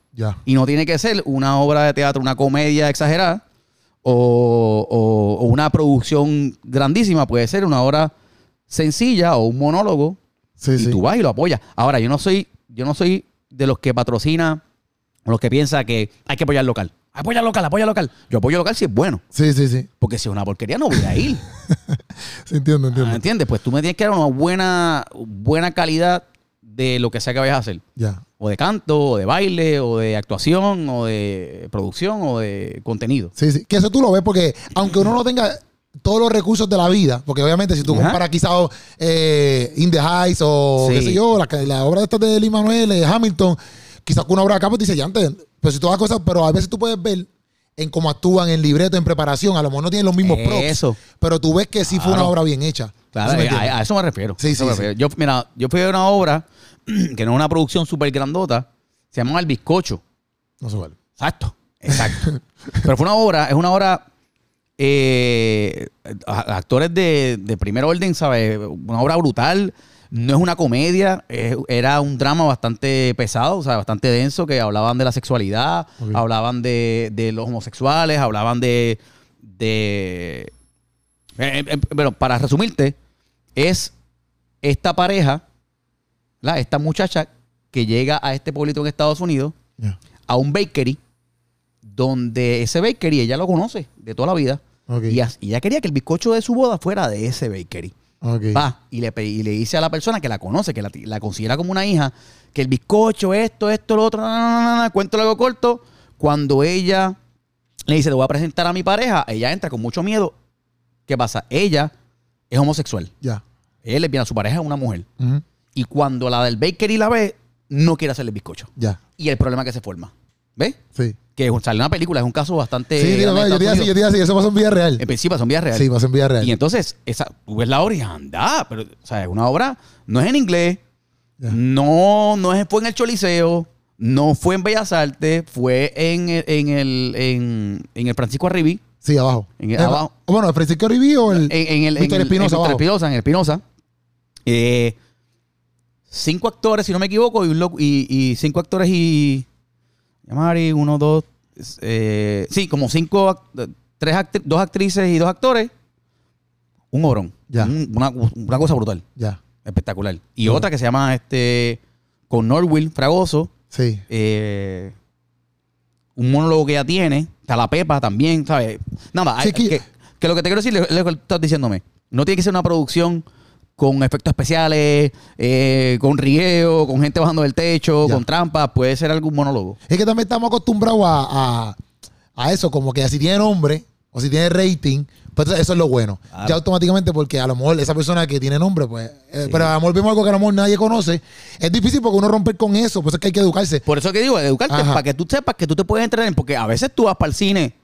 Y no tiene que ser una obra de teatro, una comedia exagerada o, o- o una producción grandísima. Puede ser una obra sencilla o un monólogo
Sí,
y
sí.
tú vas y lo apoyas. Ahora, yo no soy, yo no soy de los que patrocina o los que piensa que hay que apoyar local. Apoya local, apoya local. Yo apoyo local si es bueno.
Sí, sí, sí.
Porque si es una porquería, no voy a ir.
Sí, entiendo,
Ah,
entiendo.
¿Entiendes? Pues tú me tienes que dar una buena, buena calidad de lo que sea que vayas a hacer.
Ya.
O de canto, o de baile, o de actuación, o de producción, o de contenido.
Sí, sí. Que eso tú lo ves porque, aunque uno no tenga todos los recursos de la vida, porque obviamente si tú
Ajá.
comparas quizás eh, In the Heights o
Sí.
qué sé yo, la, la obra de estas de Lee Manuel, de Hamilton, quizás con una obra de acá, pues dice ya antes, pero si todas las cosas, pero a veces tú puedes ver en cómo actúan, en libreto, en preparación, a lo mejor no tienen los mismos props,
Eso.
pero tú ves que sí fue una obra bien hecha.
Claro,
¿Sí me
a, a eso me refiero.
Sí, sí,
me
sí.
Yo, mira, yo fui a una obra que no es una producción súper grandota, se llama El Bizcocho.
No se vale.
Exacto, exacto. Pero fue una obra, es una obra, eh, actores de, de primer orden, ¿sabes? Una obra brutal, no es una comedia, era un drama bastante pesado, o sea, bastante denso, que hablaban de la sexualidad, hablaban de, de los homosexuales, hablaban de... de eh, eh, bueno, para resumirte, es esta pareja, ¿la? esta muchacha que llega a este pueblito en Estados Unidos, a un bakery donde ese bakery ella lo conoce de toda la vida y, ella quería que el bizcocho de su boda fuera de ese bakery. Va y le, y le dice a la persona que la conoce, que la, la considera como una hija, que el bizcocho, esto, esto, lo otro, na, na, na, cuento algo corto. Cuando ella le dice, le voy a presentar a mi pareja, ella entra con mucho miedo. ¿Qué pasa? Ella es homosexual.
Ya.
Le viene a su pareja es una mujer. Y cuando la del bakery la ve, no quiere hacerle el bizcocho.
Ya.
Y el problema que se forma. ¿Ves?
Sí.
que sale una película, es un caso bastante.
Sí, digo,
de
yo te iba a
Estados
decir, yo te iba a decir, eso pasó en vida real.
En principio son vías reales.
Sí, pasó en vida real.
y entonces, esa, tú ves la obra y anda, pero, o sea, es una obra, no es en inglés,
Ya.
no, no es, fue en el Choliseo, no fue en Bellas Artes, fue en, el- en el, en, en el Francisco Arribí,
Sí, abajo.
En el-
Eh,
abajo.
Bueno, Francisco Riví o el.
en, en el. en
Víctor
el-
Espinosa
en
abajo.
Espinosa, en el Espinosa. Eh, cinco actores, si no me equivoco, y, un lo- y, y cinco actores y. Mari, uno, dos. eh, sí, como cinco. Tres actri- dos actrices y dos actores. Un obrón.
Ya.
Un- una, una cosa brutal.
Ya.
Espectacular. Y
Ya.
otra que se llama este. Con Norwil Fragoso.
Sí.
eh, un monólogo que ella tiene. Está la Pepa también, ¿sabes? Nada,
Sí,
hay-
que-
que, que lo que te quiero decir es lo que estás diciéndome. No tiene que ser una producción con efectos especiales, eh, con rigueo, con gente bajando del techo,
Ya.
con trampas. Puede ser algún monólogo.
Es que también estamos acostumbrados a, a, a eso, como que si tiene nombre o si tiene rating, pues eso es lo bueno.
Claro.
Ya automáticamente, porque a lo mejor esa persona que tiene nombre, pues. eh,
Sí.
pero a lo mejor vemos algo que a lo mejor nadie conoce. Es difícil porque uno romper con eso, pues es que hay que educarse.
Por eso que digo, educarte,
Ajá.
para que tú sepas que tú te puedes entretener, porque a veces tú vas para el cine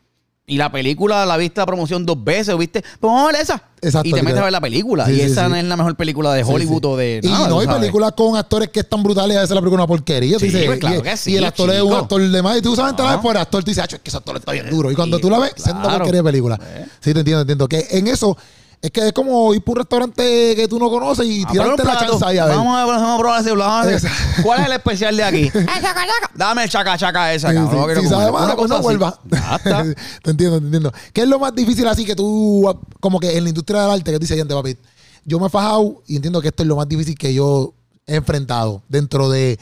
y la película la viste la promoción dos veces, viste, pues vamos a ver esa.
Exacto,
y te metes
te-
a ver la película.
Sí,
y
sí,
esa
sí.
no es la mejor película de Hollywood o de.
Y
nada,
no
tú
hay
sabes.
películas con actores que están brutales, a veces la película una porquería. tú
Sí,
dices,
pues, claro
y,
que sí,
y el actor es un
chico.
actor de más. Y tú sabes, por el actor, tú dices, "Acho, es que ese actor está bien duro. Y cuando
Y-
tú la ves, es una
claro.
porquería de película.
Eh.
Sí, te entiendo, te entiendo. Que en eso, es que es como ir por un restaurante que tú no conoces y
Ah,
tirarte la chance ahí a ver.
Vamos a, vamos a probar ese vamos a ver.
Exacto.
¿Cuál es el especial de aquí? El chaca, chaca. Dame el chaca chaca esa,
Sí,
cabrón.
sí.
no quiero
Si
comer.
sabe malo,
Una
pues
cosa
no
así.
vuelva. Te entiendo, te entiendo. ¿Qué es lo más difícil así que tú, como que en la industria del arte, que tú dices, gente, papi, yo me he fajado y entiendo que esto es lo más difícil que yo he enfrentado dentro de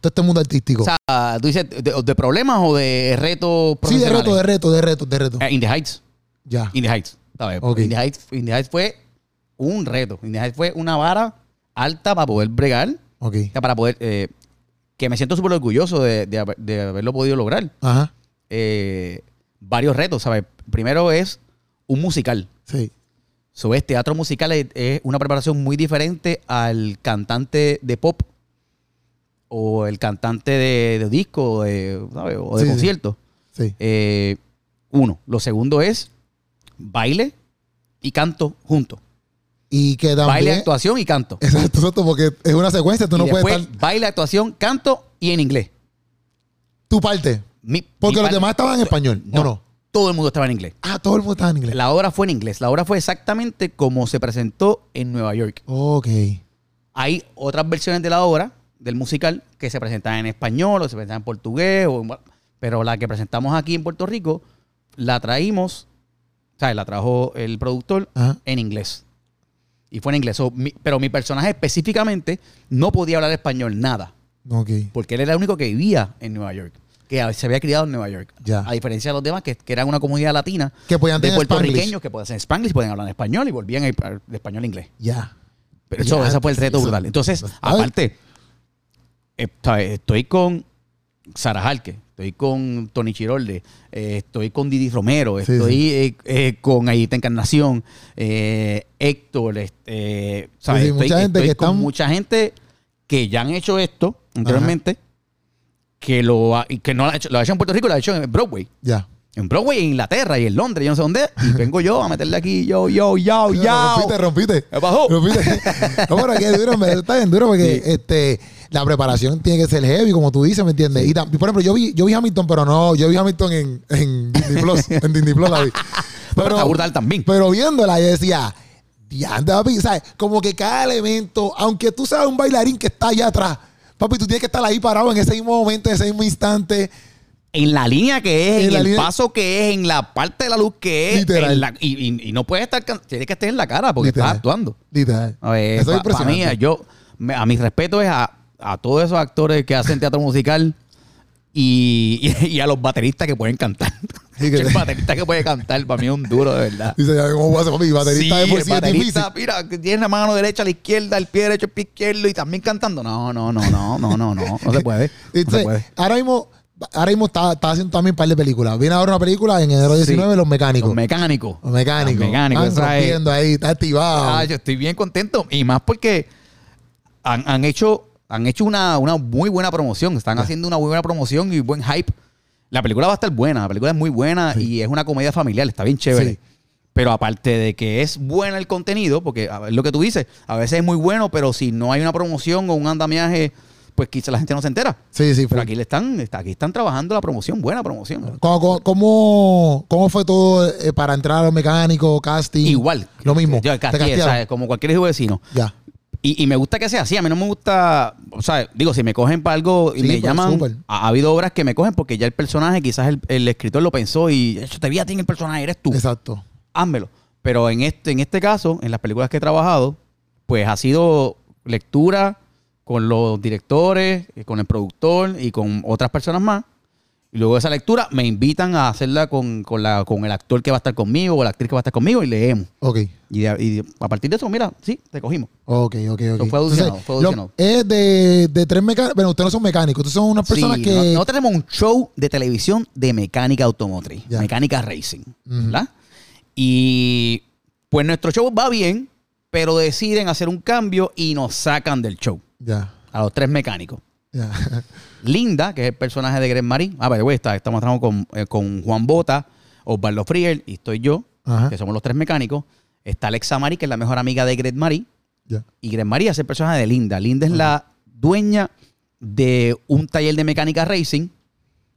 todo este mundo artístico.
O sea, tú dices, ¿de, de problemas o de retos
sí, de
profesionales?
reto, de reto, de reto, de reto.
Eh, In the Heights.
Ya.
In the Heights. ¿Sabes?
Ok.
In, the Heights fue un reto. In the Heights fue una vara alta para poder bregar.
Ok.
o sea, Para poder... eh, que me siento súper orgulloso de, de haber- de haberlo podido lograr.
Ajá.
Eh, varios retos, ¿sabes? Primero es un musical.
Sí.
So, es teatro musical es, es una preparación muy diferente al cantante de pop o el cantante de, de disco o de, ¿sabes? o de
Sí, sí.
concierto.
Sí.
Eh, uno. Lo segundo es baile y canto juntos.
Y que también.
Baile, actuación y canto.
Exacto, porque es una secuencia, tú
y
no puedes estar.
baile, actuación, canto y en inglés.
Tu parte.
Mi-
Porque
mi
los
parte-
demás estaban en español,
no,
¿o no?
Todo el mundo estaba en inglés.
Ah, todo el mundo estaba en inglés.
La obra fue en inglés. La obra fue exactamente como se presentó en Nueva York.
Ok.
Hay otras versiones de la obra, del musical, que se presentan en español o se presentan en portugués, o en- pero la que presentamos aquí en Puerto Rico, la traímos, ¿sabes? La trajo el productor
Ajá.
en inglés. Y fue en inglés. So, mi- pero mi personaje específicamente no podía hablar español, nada.
Ok.
Porque él era el único que vivía en Nueva York. Que se había criado en Nueva York.
Ya.
A diferencia de los demás, que, que eran una comunidad latina
Que podían
de puertorriqueños que pueden hacer spanglish, pueden hablar en español y volvían a ir de español a inglés.
Ya.
Pero eso,
Ya,
ese fue el reto brutal. Entonces, aparte, eh, estoy con Sara Jalque, estoy con Tony Chirolde, eh, estoy con Didi Romero,
Sí,
estoy eh, eh, con Ayita Encarnación, eh, Héctor, este, ¿sabes?
Sí,
Estoy-
mucha gente
estoy
que
con
están-
mucha gente que ya han hecho esto anteriormente, que lo ha, que no lo ha hecho, lo ha hecho en Puerto Rico, lo ha hecho en Broadway.
Ya.
En Broadway, en Inglaterra y en Londres, yo no sé dónde. Y vengo yo a meterle aquí, yo, yo, yo, yo.
Rompiste, rompiste.
¿Qué pasó?
Rompiste. No, pero que duro, me- está bien duro porque este, la preparación tiene que ser heavy, como tú dices, ¿me entiendes? Y, por ejemplo, yo vi, yo vi Hamilton, pero no, yo vi Hamilton en, en Disney Plus. en Disney Plus la vi.
Pero está también.
Pero viéndola, yo decía, diante, papi, ¿sabes? Como que cada elemento, aunque tú seas un bailarín que está allá atrás, papi, tú tienes que estar ahí parado en ese mismo momento, en ese mismo instante.
En la línea que es,
En
el
línea-
paso que es, en la parte de la luz que es.
Literal.
la- y, y- y no puedes estar. Tienes que estar en la cara porque
Literal.
estás actuando.
Literal.
A ver,
Eso es
pa- pa' mí,
impresionante.
yo, me- a mi respeto es a, a todos esos actores que hacen teatro musical y, y a los bateristas que pueden cantar.
Sí, que-
el baterista que puede cantar, para mí es un duro, de verdad.
Dice, ¿cómo voy a hacer, papi? Baterista de por
el
sí es
baterista, mira, que tiene la mano derecha a la izquierda, el pie derecho al pie izquierdo y también cantando. No, no, no, no, no, no, no, no se puede. No se puede.
ahora mismo, ahora mismo está, está haciendo también un par de películas. Viene ahora una película en enero 19, Los Mecánicos.
Los mecánicos.
Los Mecánicos.
Los mecánicos,
Están
es-
rompiendo ahí, está activado.
Ah, yo estoy bien contento. Y más porque han, han hecho, han hecho una, una muy buena promoción. Están haciendo una muy buena promoción y buen hype. La película va a estar buena. La película es muy buena y es una comedia familiar. Está bien chévere.
Sí.
Pero aparte de que es buena el contenido, porque ver, lo que tú dices, a veces es muy bueno, pero si no hay una promoción o un andamiaje, pues quizá la gente no se entera.
sí, sí.
Pero aquí le están, está- aquí están trabajando la promoción, buena promoción.
¿Cómo, cómo- cómo, fue todo eh, para entrar a los mecánicos, casting?
Igual.
Lo mismo.
Como cualquier hijo vecino.
Ya.
Y, y me gusta que sea así. A mí no me gusta, o sea, digo, si me cogen para algo y
Sí,
me
pues,
llaman, ha, ha habido obras que me cogen porque ya el personaje, quizás el, el escritor lo pensó y "Eso, te vi a ti en el personaje, eres tú,
Exacto.
házmelo. Pero en este, en este caso, en las películas que he trabajado, pues ha sido lectura con los directores, eh, con el productor y con otras personas más. Y luego de esa lectura me invitan a hacerla con, con, la, con el actor que va a estar conmigo o la actriz que va a estar conmigo y leemos.
Ok.
Y, de- y de- a partir de eso, mira, sí, te cogimos.
Ok, ok, ok.
Eso fue audicionado, fue
lo- es de, de tres mecánicos. Bueno, ustedes no son mecánicos. Ustedes son unas personas
Sí,
que.
no- tenemos un show de televisión de mecánica automotriz, mecánica racing,
Ujú.
¿verdad? Y pues nuestro show va bien, pero deciden hacer un cambio y nos sacan del show
Ya.
a los tres mecánicos.
Ya.
Linda, que es el personaje de Greg Marín. Ah, pero está, estamos trabajando con, eh, con Juan Bota, Osvaldo Friel y estoy yo,
Ajá.
que somos los tres mecánicos. Está Alexa Mari, que es la mejor amiga de Greg Marín. Y Gren María es el personaje de Linda. Linda es la dueña de un taller de mecánica racing,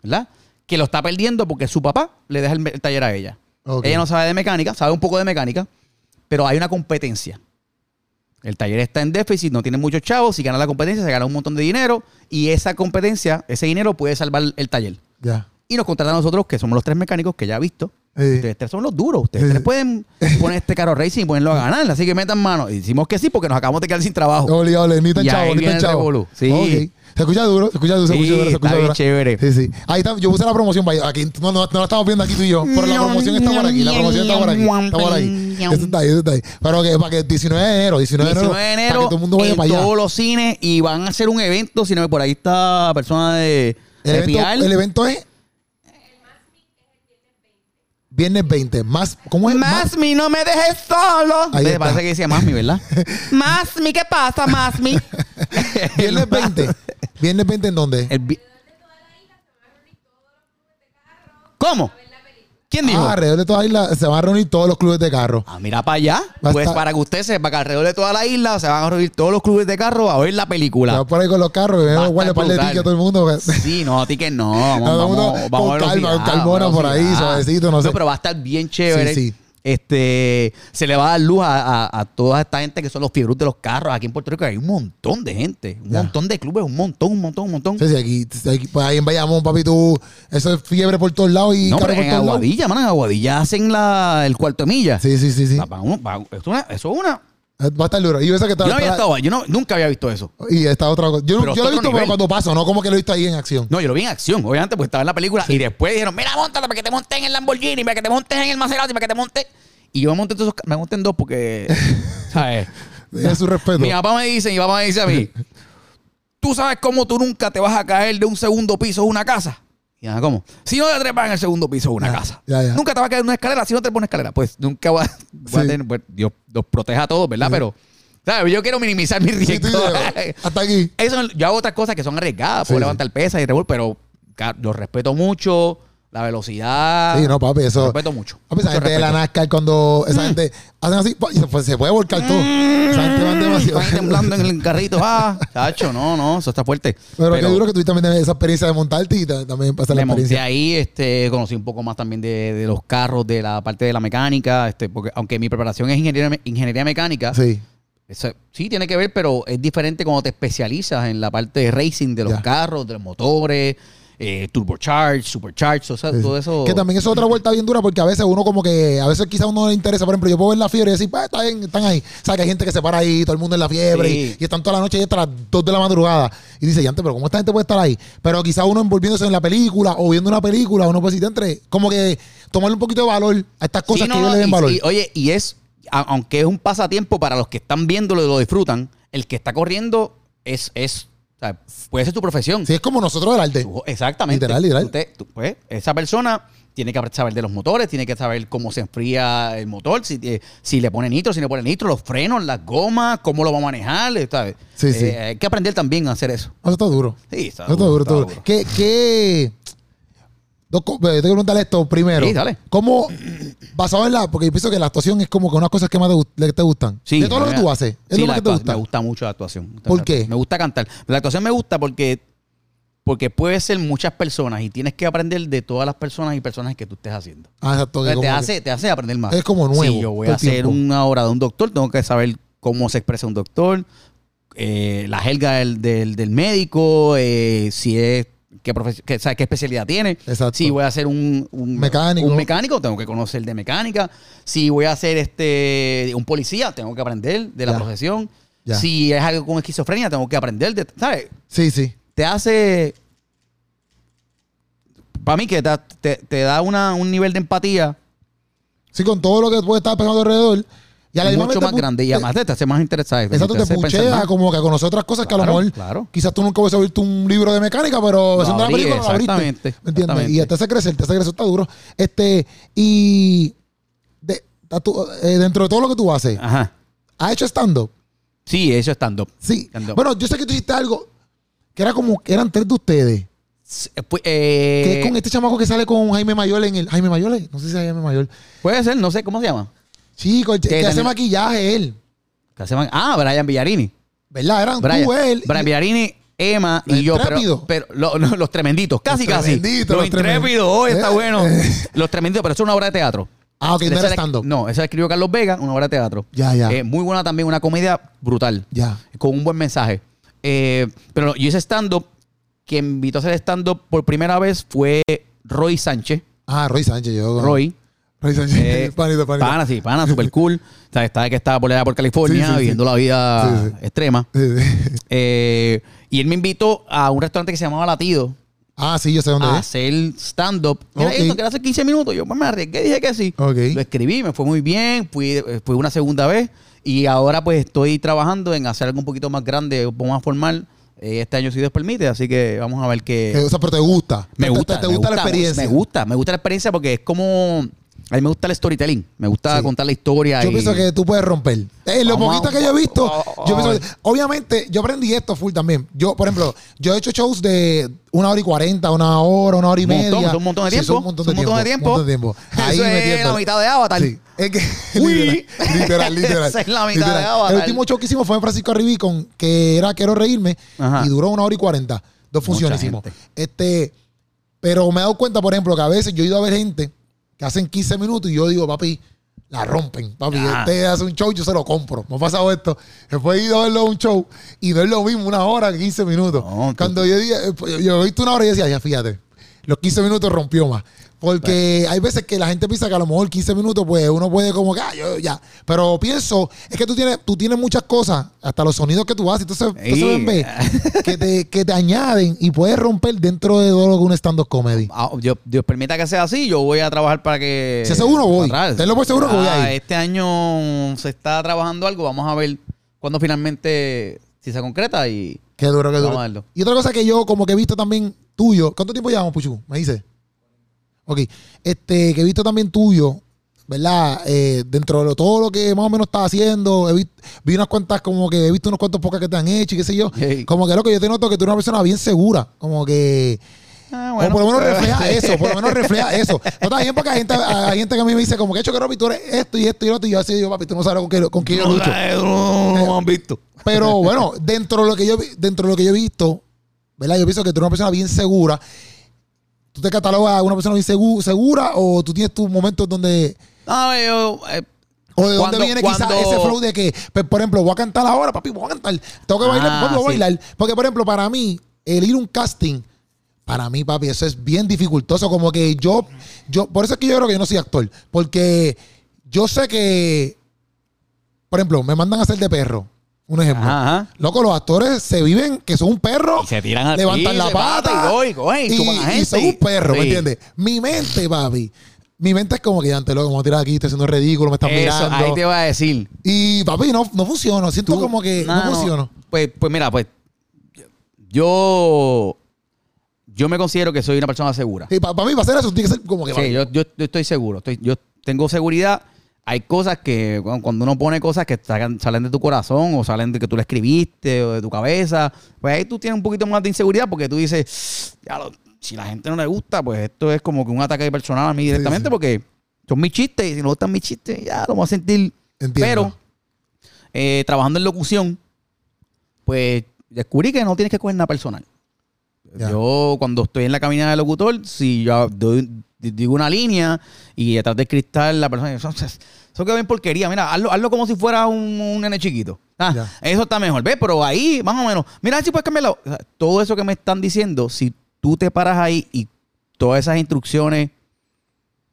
¿verdad? Que lo está perdiendo porque su papá le deja el, taller a ella. Ella no sabe de mecánica, sabe un poco de mecánica, pero hay una competencia. El taller está en déficit, no tiene muchos chavos. Si gana la competencia, se gana un montón de dinero. Y esa competencia, ese dinero puede salvar el taller.
Ya.
Y nos contratan a nosotros, que somos los tres mecánicos que ya ha visto.
Sí.
Ustedes tres son los duros. Ustedes tres pueden poner este carro racing y ponerlo a ganar. Así que metan mano. Y decimos que sí porque nos acabamos de quedar sin trabajo.
Ole, ole, ni tan
Y
chavo, ni tan chavo.
Sí.
Se escucha duro, se escucha duro, se escucha duro, se escucha duro.
chévere.
Sí, sí. Ahí está, yo puse la promoción, vaya, aquí no, no, no la estamos viendo aquí tú y yo, pero la promoción está por aquí, la promoción está por aquí, está por ahí. Eso está ahí, eso está ahí. Pero que para que 19 de enero, 19 de enero,
19 de
para
enero
que todo el mundo vaya
en
para allá.
todos los cines y van a hacer un evento. Si no, por ahí está persona de,
El
de
evento,
PR.
el evento es Viernes 20, más, ¿cómo es?
Más mi, no me dejes solo.
Ahí
Me
está.
parece que decía Masmi, ¿verdad? Masmi, ¿qué pasa, Masmi?
Viernes 20. Viernes 20 en dónde?
El vi- ¿Cómo? ¿Quién dijo?
Ah, alrededor de toda la isla se van a reunir todos los clubes de carro.
Ah, mira para allá.
Va
Pues
estar-
para que usted sepa que alrededor de toda la isla se van a reunir todos los clubes de carro a ver la película.
van por ahí con los carros, y
Va a
par de tickets a todo el mundo. porque-
Sí, no, a ti que no. Vamos,
mundo
vamos, vamos
con
a
calma, con calmona
vamos
por ahí, suavecito, no sé.
pero va a estar bien chévere.
Sí, sí.
Este, se le va a dar luz a, a- a toda esta gente que son los fiebros de los carros. Aquí en Puerto Rico hay un montón de gente, un
Ya.
montón de clubes, un montón, un montón, un montón.
Sí, sí, aquí, aquí- pues ahí en Bayamón, papi, tú, eso es fiebre por todos lados y
no,
carro
pero
por
en
todos lados.
Aguadilla, mano, en Aguadilla hacen la, el cuarto de milla.
Sí, sí, sí, sí.
Va- va va- eso, es una- eso es una.
Va a estar duro. Y que está,
Yo no había estado, yo no, nunca había visto eso.
y está otra cosa. Yo,
Pero
yo lo he
otro
visto, pero
nivel.
cuando pasa, no como que lo he visto ahí en acción.
No, yo lo vi en acción, obviamente, pues estaba en la película y después dijeron, mira, montalo para que te montes en el Lamborghini, para que te montes en el Maserati, para que te montes. Y yo me monté, en todos esos ca- me monté en dos porque, ¿sabes?
Es su respeto.
Mi papá me dice, mi papá me dice a mí, tú sabes cómo tú nunca te vas a caer de un segundo piso de una casa. Y nada, ¿cómo? Si no te trepas en el segundo piso de una casa.
ya, ya.
Nunca te vas a caer en una escalera si no te pones escalera. Pues nunca vas vas a
Sí.
tener. pues, Dios los proteja a todos, ¿verdad? Pero, ¿sabes? Yo quiero minimizar mi
Sí,
riesgo.
tú hasta aquí.
Eso, yo hago otras cosas que son arriesgadas. Puedo
Sí,
levantar pesas y revol, pero ca- lo respeto mucho. La velocidad.
Sí, no, papi, eso.
respeto mucho.
Papi, esa
Mucho
gente de la. NASCAR, cuando esa gente hacen así, y se, pues, se puede volcar todo. Esa gente van demasiado.
Están temblando en el carrito. Ah, chacho, no, no, eso está fuerte.
Pero, qué duro que tú también esa experiencia de montarte y ta- también pasar la experiencia.
ahí, este, conocí un poco más también de, de los carros, de la parte de la mecánica, este, porque aunque mi preparación es ingeniería, ingeniería mecánica,
Sí.
eso- sí tiene que ver, pero es diferente cuando te especializas en la parte de racing de los
Ya.
carros, de los motores, eh, turbocharge, supercharge, o sea,
Sí,
todo eso.
Que también es otra vuelta bien dura porque a veces uno como que, a veces quizás uno no le interesa, por ejemplo, yo puedo ver la fiebre y decir, pues está bien, están ahí. O sea, que hay gente que se para ahí, todo el mundo en la fiebre
Sí.
y, y están toda la noche ahí hasta las 2 de la madrugada. Y dice, ya antes, pero ¿cómo esta gente puede estar ahí? Pero quizás uno envolviéndose en la película o viendo una película, uno puede decir, entre, como que tomarle un poquito de valor a estas cosas
Sí,
que
no,
le den
y-
valor.
y, oye, y es, a- aunque es un pasatiempo para los que están viéndolo y lo disfrutan, el que está corriendo es, es o sea, puede ser tu profesión.
Sí, es como nosotros del arte.
Tú- exactamente.
Literal, literal.
Tú te- tú, pues, esa persona tiene que saber de los motores, tiene que saber cómo se enfría el motor, si, eh, si le pone nitro, si no pone nitro, los frenos, las gomas, cómo lo va a manejar, ¿sabes?
Sí, sí.
Eh, Hay que aprender también a hacer eso.
Eso está duro.
Sí, está
Eso está duro, está duro.
duro.
¿Qué, qué... Dos eh, tengo que preguntarle esto primero.
Sí, dale.
¿Cómo, basado en la, porque yo pienso que la actuación es como que unas cosas que más te, gustan.
Sí,
de todo lo que tú haces, es
sí,
lo que te gusta.
Me gusta mucho la actuación.
¿Por qué?
Me gusta cantar. La actuación me gusta porque, porque puede ser muchas personas y tienes que aprender de todas las personas y personajes que tú estés haciendo.
Ah, exacto.
Entonces, te, hace, te hace aprender más.
Es como nuevo
Si yo voy a hacer
tiempo.
una obra de un doctor, tengo que saber cómo se expresa un doctor, eh, la jerga del, del- del médico, eh, si es qué, qué, ¿sabes? qué especialidad tiene.
Exacto.
Si voy a hacer un, un-
Mecánico.
un mecánico, tengo que conocer de mecánica. Si voy a hacer este un policía, tengo que aprender de la
Ya.
profesión.
Ya.
Si es algo con esquizofrenia, tengo que aprender de, ¿sabes?
Sí, sí.
te hace. Para mí, que te, te- te da una, un nivel de empatía
Sí, con todo lo que puede estar pasando alrededor. Y a la
mucho
te
más grande y
te-
además te, te hace más interesado.
Exacto, te
hace pensar
puchea
más.
como que a conocer otras cosas que a lo mejor
claro.
quizás tú nunca hubiese visto un libro de mecánica, pero haciendo
abrí,
película lo abriste.
exactamente,
¿Me entiendes?
exactamente.
Y te hace crecer, te hace crecer, está duro. Este, y de- tu- eh, dentro de todo lo que tú haces,
Ajá.
¿has hecho stand-up?
Sí, eso es stand-up.
Sí. Bueno, yo sé que tú hiciste algo que era como que eran tres de ustedes.
S- pues, eh,
que es con este chamaco que sale con Jaime Mayor en el. Jaime Mayor, no sé si es Jaime Mayor.
Puede ser, no sé cómo se llama.
El ch-
Que
que, hace maquillaje él.
¿Qué se llama? Ah, Brian Villarini.
¿Verdad? Eran
Brian,
tú, él.
Brian Villarini, Emma
Los
y yo. Pero,
intrépidos.
pero lo- lo- los tremenditos, casi,
Los
casi.
tremenditos,
Los
los
intrépidos, hoy está
Eh,
bueno.
eh.
Los tremenditos, pero eso es una obra de teatro.
Ah, ok, no
Esa
era
la-
stand-up.
No, esa la escribió Carlos Vega, una obra de teatro.
Ya, ya.
Eh, muy buena también, una comedia brutal.
Ya.
Con un buen mensaje. Eh, pero yo hice stand-up. Quien invitó a hacer stand-up por primera vez fue Roy Sánchez.
Ah, Roy Sánchez, yo.
Roy. Eh. Pana, sí, pana, super cool. O sea, estaba que estaba por allá por California,
Sí, sí, sí.
viviendo la vida extrema. Eh, y él me invitó a un restaurante que se llamaba Latido
Ah, sí, yo sé dónde
a
es.
hacer stand-up.
Ok.
esto, que era hace 15 minutos. Yo pues, me arriesgué, dije que sí. Lo escribí, me fue muy bien. Fui, eh, fui una segunda vez. Y ahora pues estoy trabajando en hacer algo un poquito más grande, un poco más formal. eh, este año si Dios permite. Así que vamos a ver qué...
Que, o sea, pero te gusta.
Me
Te-
gusta,
Te, te
me
gusta, la experiencia.
Me gusta, me gusta la experiencia porque es como. A mí me gusta el storytelling. Me gusta
Sí.
contar la historia.
Yo
y-
pienso que tú puedes romper. Eh, lo poquito que yo he visto, yo
a
pienso que- obviamente, yo aprendí esto full también. Yo, por ejemplo, yo he hecho shows de una hora y cuarenta, una hora, una hora y
montón,
media.
son un montón de
Sí,
tiempo.
son un montón de
son
tiempo. montón de tiempo. Ahí
Eso es la mitad de Avatar.
Sí. Es que,
Uy.
literal, literal, literal.
Esa es la mitad
literal.
de Avatar.
El último show que hicimos fue en Francisco Arribí con que era Quiero Reírme
Ajá.
y duró una hora y cuarenta. Dos funciones hicimos. Este, pero me he dado cuenta, por ejemplo, que a veces yo he ido a ver gente que hacen 15 minutos y yo digo, papi, la rompen. Papi,
Ah.
este hace un show, yo se lo compro. Me ha pasado esto. Después he ido a verlo a un show y no es lo mismo una hora que 15 minutos.
No, tú-
Cuando yo eh, pues, yo he visto una hora y decía, ya fíjate, los 15 minutos rompió más. Porque hay veces que la gente piensa que a lo mejor 15 minutos, pues uno puede como que, ah, yo, ya. Pero pienso, es que tú tienes, tú tienes muchas cosas, hasta los sonidos que tú haces, entonces, entonces ve, que te, que te añaden y puedes romper dentro de todo lo que un stand-up comedy.
Ah, Dios, Dios permita que sea así, yo voy a trabajar para que.
Si es seguro, voy. Tenlo por seguro que voy a ir.
Este año se está trabajando algo, vamos a ver cuándo finalmente, si se concreta y,
Qué duro, qué duro.
Vamos a darlo.
Y otra cosa que yo como que he visto también tuyo. ¿Cuánto tiempo llevamos, Puchu? Me dice. Ok. Este, que he visto también tuyo, ¿verdad? Eh, dentro de lo- todo lo que más o menos estás haciendo, he vi, vi unas cuantas, como que he visto unos cuantos pocas que te han hecho y qué sé yo.
Hey.
Como que lo que yo te noto que tú eres una persona bien segura. Como que.
Ah,
por lo menos refleja eso, por lo menos refleja eso. No está bien porque hay gente, hay gente que a mí me dice como que hecho que Robbie, tú eres esto y esto y lo otro. Y yo así digo, papi, tú no sabes con quién, con yo
No,
lucho.
no, no, no han visto.
Pero bueno, dentro de lo que yo dentro de lo que yo he visto, ¿verdad? Yo pienso que tú eres una persona bien segura. ¿Tú te catalogas a una persona bien segu- segura o tú tienes tus momentos donde
No, yo, eh,
o de dónde viene quizás ese flow de que, pues, por ejemplo, voy a cantar ahora, papi, voy a cantar. Tengo que bailar,
Ah,
voy a
sí.
bailar. Porque, por ejemplo, para mí, el ir a un casting, para mí, papi, eso es bien dificultoso. Como que yo, yo, por eso es que yo creo que yo no soy actor. Porque yo sé que, por ejemplo, me mandan a hacer de perro. Un ejemplo.
Ajá, ajá.
Loco, los actores se viven que son un perro.
Y se tiran al
levantan la pata
y
son un perro, ¿me
Sí.
entiendes? Mi mente, papi. Mi mente es como que antes loco, me voy a tirar aquí, estoy haciendo ridículo, me están
Eso,
mirando.
ahí te va a decir.
Y papi, no, no funciona. Siento
Tú-
como que no, funciona.
Pues, pues mira, pues yo yo me considero que soy una persona segura.
Y para mí, para hacer eso, tiene que ser como que.
Sí, yo, yo- yo estoy seguro. Estoy, yo tengo seguridad. Hay cosas que, cu- cuando uno pone cosas que salen de tu corazón o salen de que tú lo escribiste o de tu cabeza, pues ahí tú tienes un poquito más de inseguridad porque tú dices, ya lo- si la gente no le gusta, pues esto es como que un ataque personal a mí directamente
sí.
porque son mis chistes y si no gustan mis chistes, ya lo voy a sentir.
Entiendo.
Pero eh, trabajando en locución, pues descubrí que no tienes que coger nada personal.
Ya.
Yo cuando estoy en la cabina del locutor, si yo doy- digo una línea y detrás del cristal la persona eso, eso quedó bien porquería, mira, hazlo, hazlo como si fuera un, un nene chiquito. Ah, eso está mejor, ¿ves? Pero ahí, más o menos, mira si puedes cambiarlo. O sea, todo eso que me están diciendo, si tú te paras ahí y todas esas instrucciones,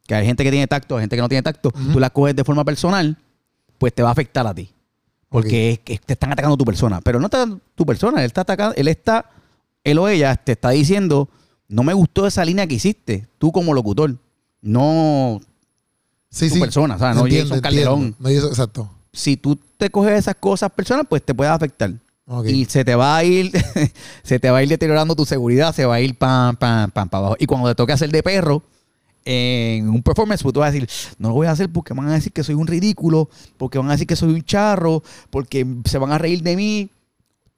que hay gente que tiene tacto, hay gente que no tiene tacto, tú las coges de forma personal, pues te va a afectar a ti. Porque es que te están atacando tu persona. Pero no está tu persona, él está atacando, él está, él o ella te está diciendo, no me gustó esa línea que hiciste, tú como locutor. No
sí,
tu persona, o sea, no Jason Calderón.
No, exacto.
si tú te coges esas cosas personas, pues te puede afectar. Y se te va a ir, se te va a ir deteriorando tu seguridad, se va a ir pam, pam, pam, para abajo. Y cuando te toque hacer de perro, en un performance, pues tú vas a decir, no lo voy a hacer porque van a decir que soy un ridículo, porque van a decir que soy un charro, porque se van a reír de mí.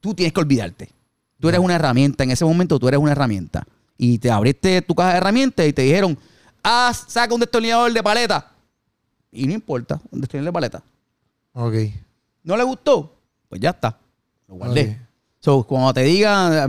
Tú tienes que olvidarte. Tú eres una herramienta, en ese momento tú eres una herramienta. Y te abriste tu caja de herramientas y te dijeron, ah, saca un destornillador de paleta. Y no importa, un destornillador de paleta.
Ok.
¿No le gustó? Pues ya está. Lo guardé.
Ok.
So, cuando te digan,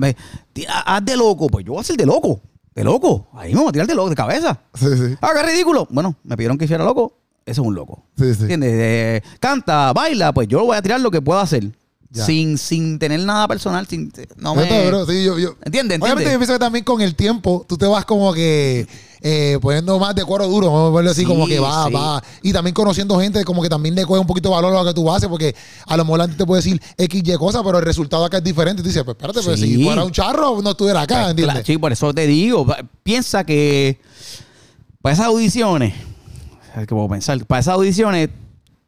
haz de loco, pues yo voy a hacer de loco. De loco. Ahí me voy a tirar de loco, de cabeza.
Sí, sí.
Ah, qué ridículo. Bueno, me pidieron que hiciera loco. Ese es un loco.
Sí, sí.
¿Entiendes? Eh, canta, baila, pues yo voy a tirar lo que pueda hacer.
Ya.
Sin, sin tener nada personal, sin no me.
bro, sí, yo- yo-
¿Entiendes?
Obviamente yo pienso que también con el tiempo tú te vas como que eh, poniendo más de cuero duro, vamos a verlo así
Sí,
como que va,
sí.
va. Y también conociendo gente como que también le coge un poquito de valor a lo que tú haces porque a lo mejor la gente te puede decir X, Y cosas, pero el resultado acá es diferente. Y tú dices, pues espérate,
Sí.
si fuera un charro no estuviera acá,
Pues,
¿entiendes?
claro, sí, por eso te digo, piensa que para esas audiciones, ¿qué puedo pensar? Para esas audiciones,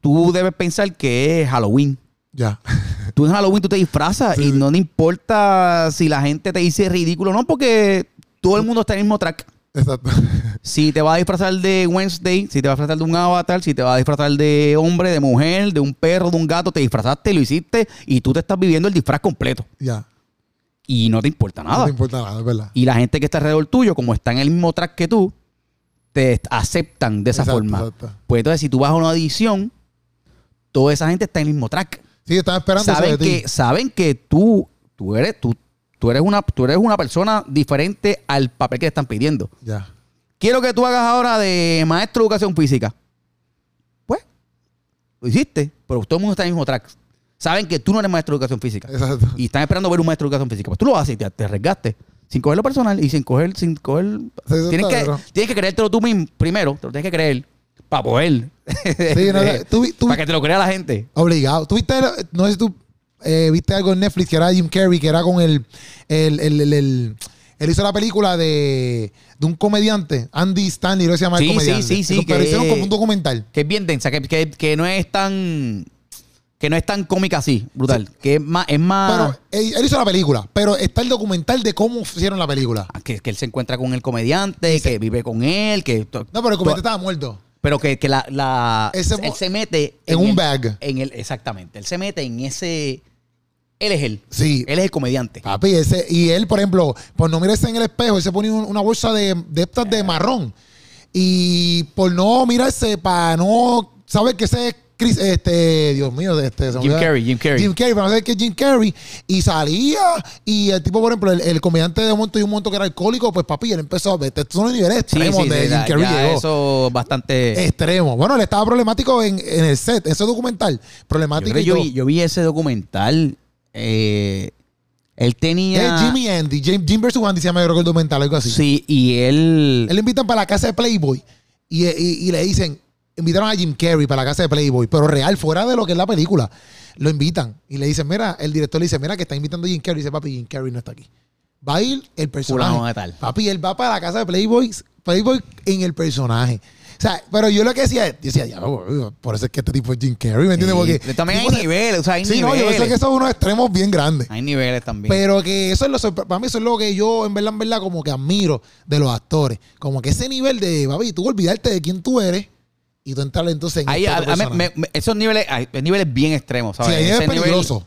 tú debes pensar que es Halloween.
Ya.
Tú en Halloween tú te disfrazas
Sí,
y
sí.
no te importa si la gente te dice ridículo, no, porque todo el mundo está en el mismo track.
Exacto.
Si te vas a disfrazar de Wednesday, si te vas a disfrazar de un avatar, si te vas a disfrazar de hombre, de mujer, de un perro, de un gato, te disfrazaste, lo hiciste y tú te estás viviendo el disfraz completo.
ya.
Y no te importa
No
nada.
te importa nada, es verdad.
Y la gente que está alrededor tuyo, como está en el mismo track que tú, te aceptan de esa
Exacto,
forma.
exacto.
Pues entonces, si tú vas a una audición, toda esa gente está en el mismo track.
Sí, estaba esperando eso
Saben
de ti.
que, saben que tú, tú eres, tú, tú eres una, tú eres una persona diferente al papel que te están pidiendo.
Ya.
Quiero que tú hagas ahora de maestro de educación física. Pues, lo hiciste, pero todo el mundo está en el mismo track. Saben que tú no eres maestro de educación física.
Exacto.
Y están esperando ver un maestro de educación física. Pues tú lo haces y te, te arriesgaste. Sin coger lo personal y sin coger, sin coger.
eso
Tienes que, tienes que creértelo tú mismo primero, te lo tienes que creer para poder.
Sí, no, tú
para que te lo crea la gente.
Obligado. ¿Tú viste, no sé si tú eh, viste algo en Netflix que era Jim Carrey, que era con el, el, el, el- el- él hizo la película de, de un comediante, Andy Stanley, que se llama
Sí,
el
sí,
comediante.
sí, sí,
Eso, Pero
que-
hicieron como un documental.
Que es bien densa, que, que, que no es tan. Que no es tan cómica así, brutal. Que es más, es más
Pero él, él hizo la película, pero está el documental de cómo hicieron la película.
que, que él se encuentra con el comediante, que vive con él, que
No, pero el comediante estaba muerto.
Pero que, que la, la-
Ese
él se mete
en un
el-
bag.
En el, exactamente. Él se mete en ese. Él es él.
Sí.
Él es el comediante.
Papi, ese, y él, por ejemplo, por no mirarse en el espejo, él se un- una bolsa de, de estas de marrón. Y por no mirarse, para no saber que ese es Chris, este, Dios mío, este,
Jim. Carrey, Jim Carrey.
Jim Carrey, para no saber que es Jim Carrey. Y salía, y el tipo, por ejemplo, el, el comediante de un momento y un momento que era alcohólico, pues papi, él empezó a ver, estos son los niveles extremos
sí,
de Jim Carrey
ya
llegó.
eso bastante.
Extremo. Bueno, él estaba problemático en, en el set, ese documental.
yo,
Problemático.
yo, vi, yo vi ese documental. eh, él tenía.
Es Jimmy Andy, Jim, Jim vs. Andy se llama creo que el documental, algo así.
Sí, y él.
Él le invitan para la casa de Playboy y, y- y le dicen, invitaron a Jim Carrey para la casa de Playboy, pero real, fuera de lo que es la película. Lo invitan y le dicen, mira, el director le dice, mira, que está invitando a Jim Carrey. Y dice, papi, Jim Carrey no está aquí. Va a ir el personaje.
Tal.
Papi, él va para la casa de Playboy, Playboy en el personaje. O sea, pero yo lo que decía, es- decía, ya, por eso es que este tipo es Jim Carrey, ¿me entiendes?
Sí,
Porque
también hay
tipo,
niveles, o sea, hay
Sí, no, yo
niveles.
sé que son unos extremos bien grandes.
Hay niveles también.
Pero que eso es lo para mí eso es lo que yo en verdad, en verdad, como que admiro de los actores. Como que ese nivel de, papi, tú olvidarte de quién tú eres y tú entonces en
Ahí,
este
a- a me- me- esos niveles, hay niveles bien extremos, ¿sabes?
Sí, ahí es
nivel-
peligroso.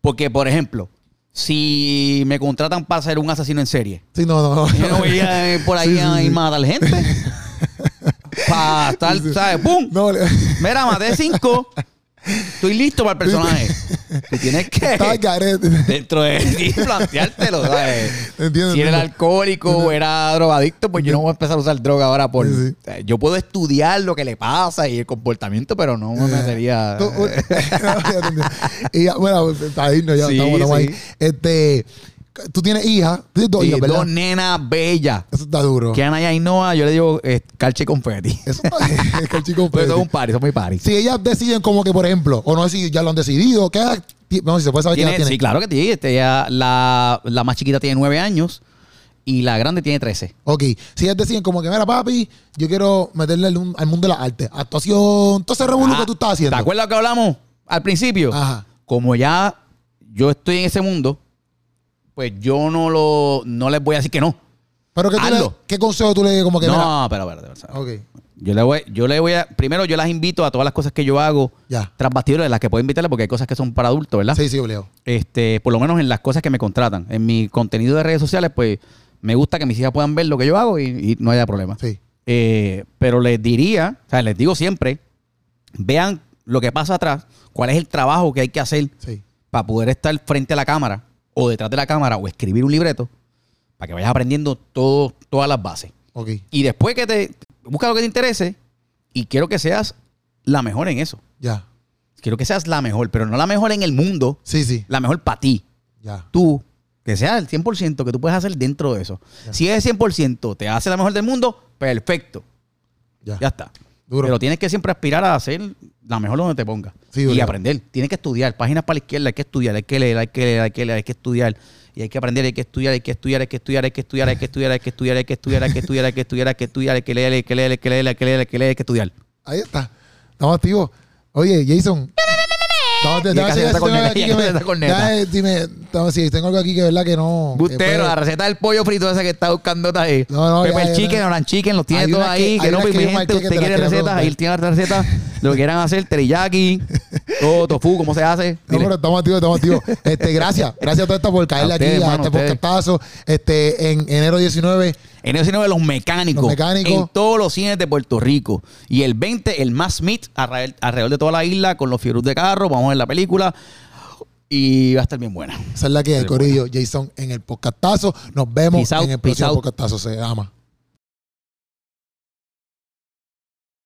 porque, por ejemplo, si me contratan para ser un asesino en serie,
Sí, no, no, no.
yo no voy a ir por ahí
Sí, sí,
a ir matar gente. para estar, ¿sabes? ¡Pum!
No,
Mira, maté cinco. Estoy listo para el personaje. Tú tienes que, dentro de ti, planteártelo, ¿sabes?
Entiendo,
Si
entiendo.
alcohólico o era drogadicto, pues yo no voy a empezar a usar droga ahora por...
Sí, sí.
o sea, Yo puedo estudiar lo que le pasa y el comportamiento, pero no me
ya te entiendo. y ya, bueno, para irnos ya,
Sí,
estamos, estamos ahí. Este, tú tienes hija, tienes dos
Y
hijas, ¿verdad?
dos nenas bellas.
Eso está duro.
Que Ana y Ainhoa, yo le digo eh, calche y confeti.
Eso está es el chico
Pues son
puede.
un party, son muy party.
Si ellas deciden como que, por ejemplo, o no sé si ya lo han decidido, ¿qué edad Vamos, si se puede saber qué edad
Tiene-
tiene.
sí, claro que tiene. Este, ya, la, la más chiquita tiene nueve años y la grande tiene trece.
Ok, si ellas deciden como que, mira, papi, yo quiero meterle al, al mundo de las artes. Actuación, todo ese revuelo que tú estás haciendo.
Ah, ¿Te acuerdas lo que hablamos al principio?
Ajá.
Como ya yo estoy en ese mundo, pues yo no lo no les voy a decir que no.
Pero ¿qué, tú le-
Hazlo.
¿qué consejo tú le como que,
no, pero, pero, pero, pero,
Ok,
Yo le voy, yo le voy a, primero yo las invito a todas las cosas que yo hago
ya.
tras bastidores, las que puedo invitarle porque hay cosas que son para adultos, ¿verdad?
Sí, sí, Leo.
Este, por lo menos en las cosas que me contratan. En mi contenido de redes sociales, pues me gusta que mis hijas puedan ver lo que yo hago y, y no haya problema.
Sí.
Eh, pero les diría, o sea, les digo siempre, vean lo que pasa atrás, cuál es el trabajo que hay que hacer
Sí.
para poder estar frente a la cámara o detrás de la cámara o escribir un libreto, para que vayas aprendiendo todo, todas las bases. Y después que te busca lo que te interese y quiero que seas la mejor en eso.
Ya.
Quiero que seas la mejor, pero no la mejor en el mundo,
Sí, sí.
la mejor para ti.
Ya.
Tú, que sea el 100% que tú puedes hacer dentro de eso.
Ya.
Si ese 100% te hace la mejor del mundo, perfecto.
Ya.
Ya está.
Duro.
Pero tienes que siempre aspirar a hacer la mejor donde te pongas.
Sí,
y aprender. Tienes que estudiar. Páginas para la izquierda, hay que estudiar, hay que leer, hay que leer, hay que leer, hay que estudiar. Y hay que aprender, hay que estudiar, hay que estudiar, hay que estudiar, hay que estudiar, hay que estudiar, hay que estudiar, hay que estudiar, hay que estudiar, hay que estudiar, hay que estudiar, hay que leer, hay que leer, hay que leer, hay que leer, hay que leer, hay que estudiar.
Ahí está. Estamos activos. Oye, Jason.
Casi
ver
está
si tengo algo aquí que me- dime, estamos- si tengo algo aquí que verdad que no.
Bustero, la receta del pollo frito ese que está buscando está ahí.
No, no,
Pepper
ya,
chicken,
no.
orange chicken, los tiene todos ahí. Que no, mi gente, usted
te
quiere recetas, ahí tiene la receta. Lo que quieran hacer, teriyaki, todo, tofu, ¿cómo se hace?
No, pero estamos activos, estamos activos. Este, gracias. Gracias a todo esto por caerle aquí a este podcastazo. Este, en enero 19.
Enero 19 los mecánicos.
Los mecánicos.
En todos los cines de Puerto Rico. Y el 20, el más meet alrededor, de toda la isla con los fieros de carro. Vamos a ver la película. Y va a estar bien buena.
Esa es la que hay, Corillo. Jason en el podcastazo. Nos vemos
out,
en el próximo podcastazo. Se ama.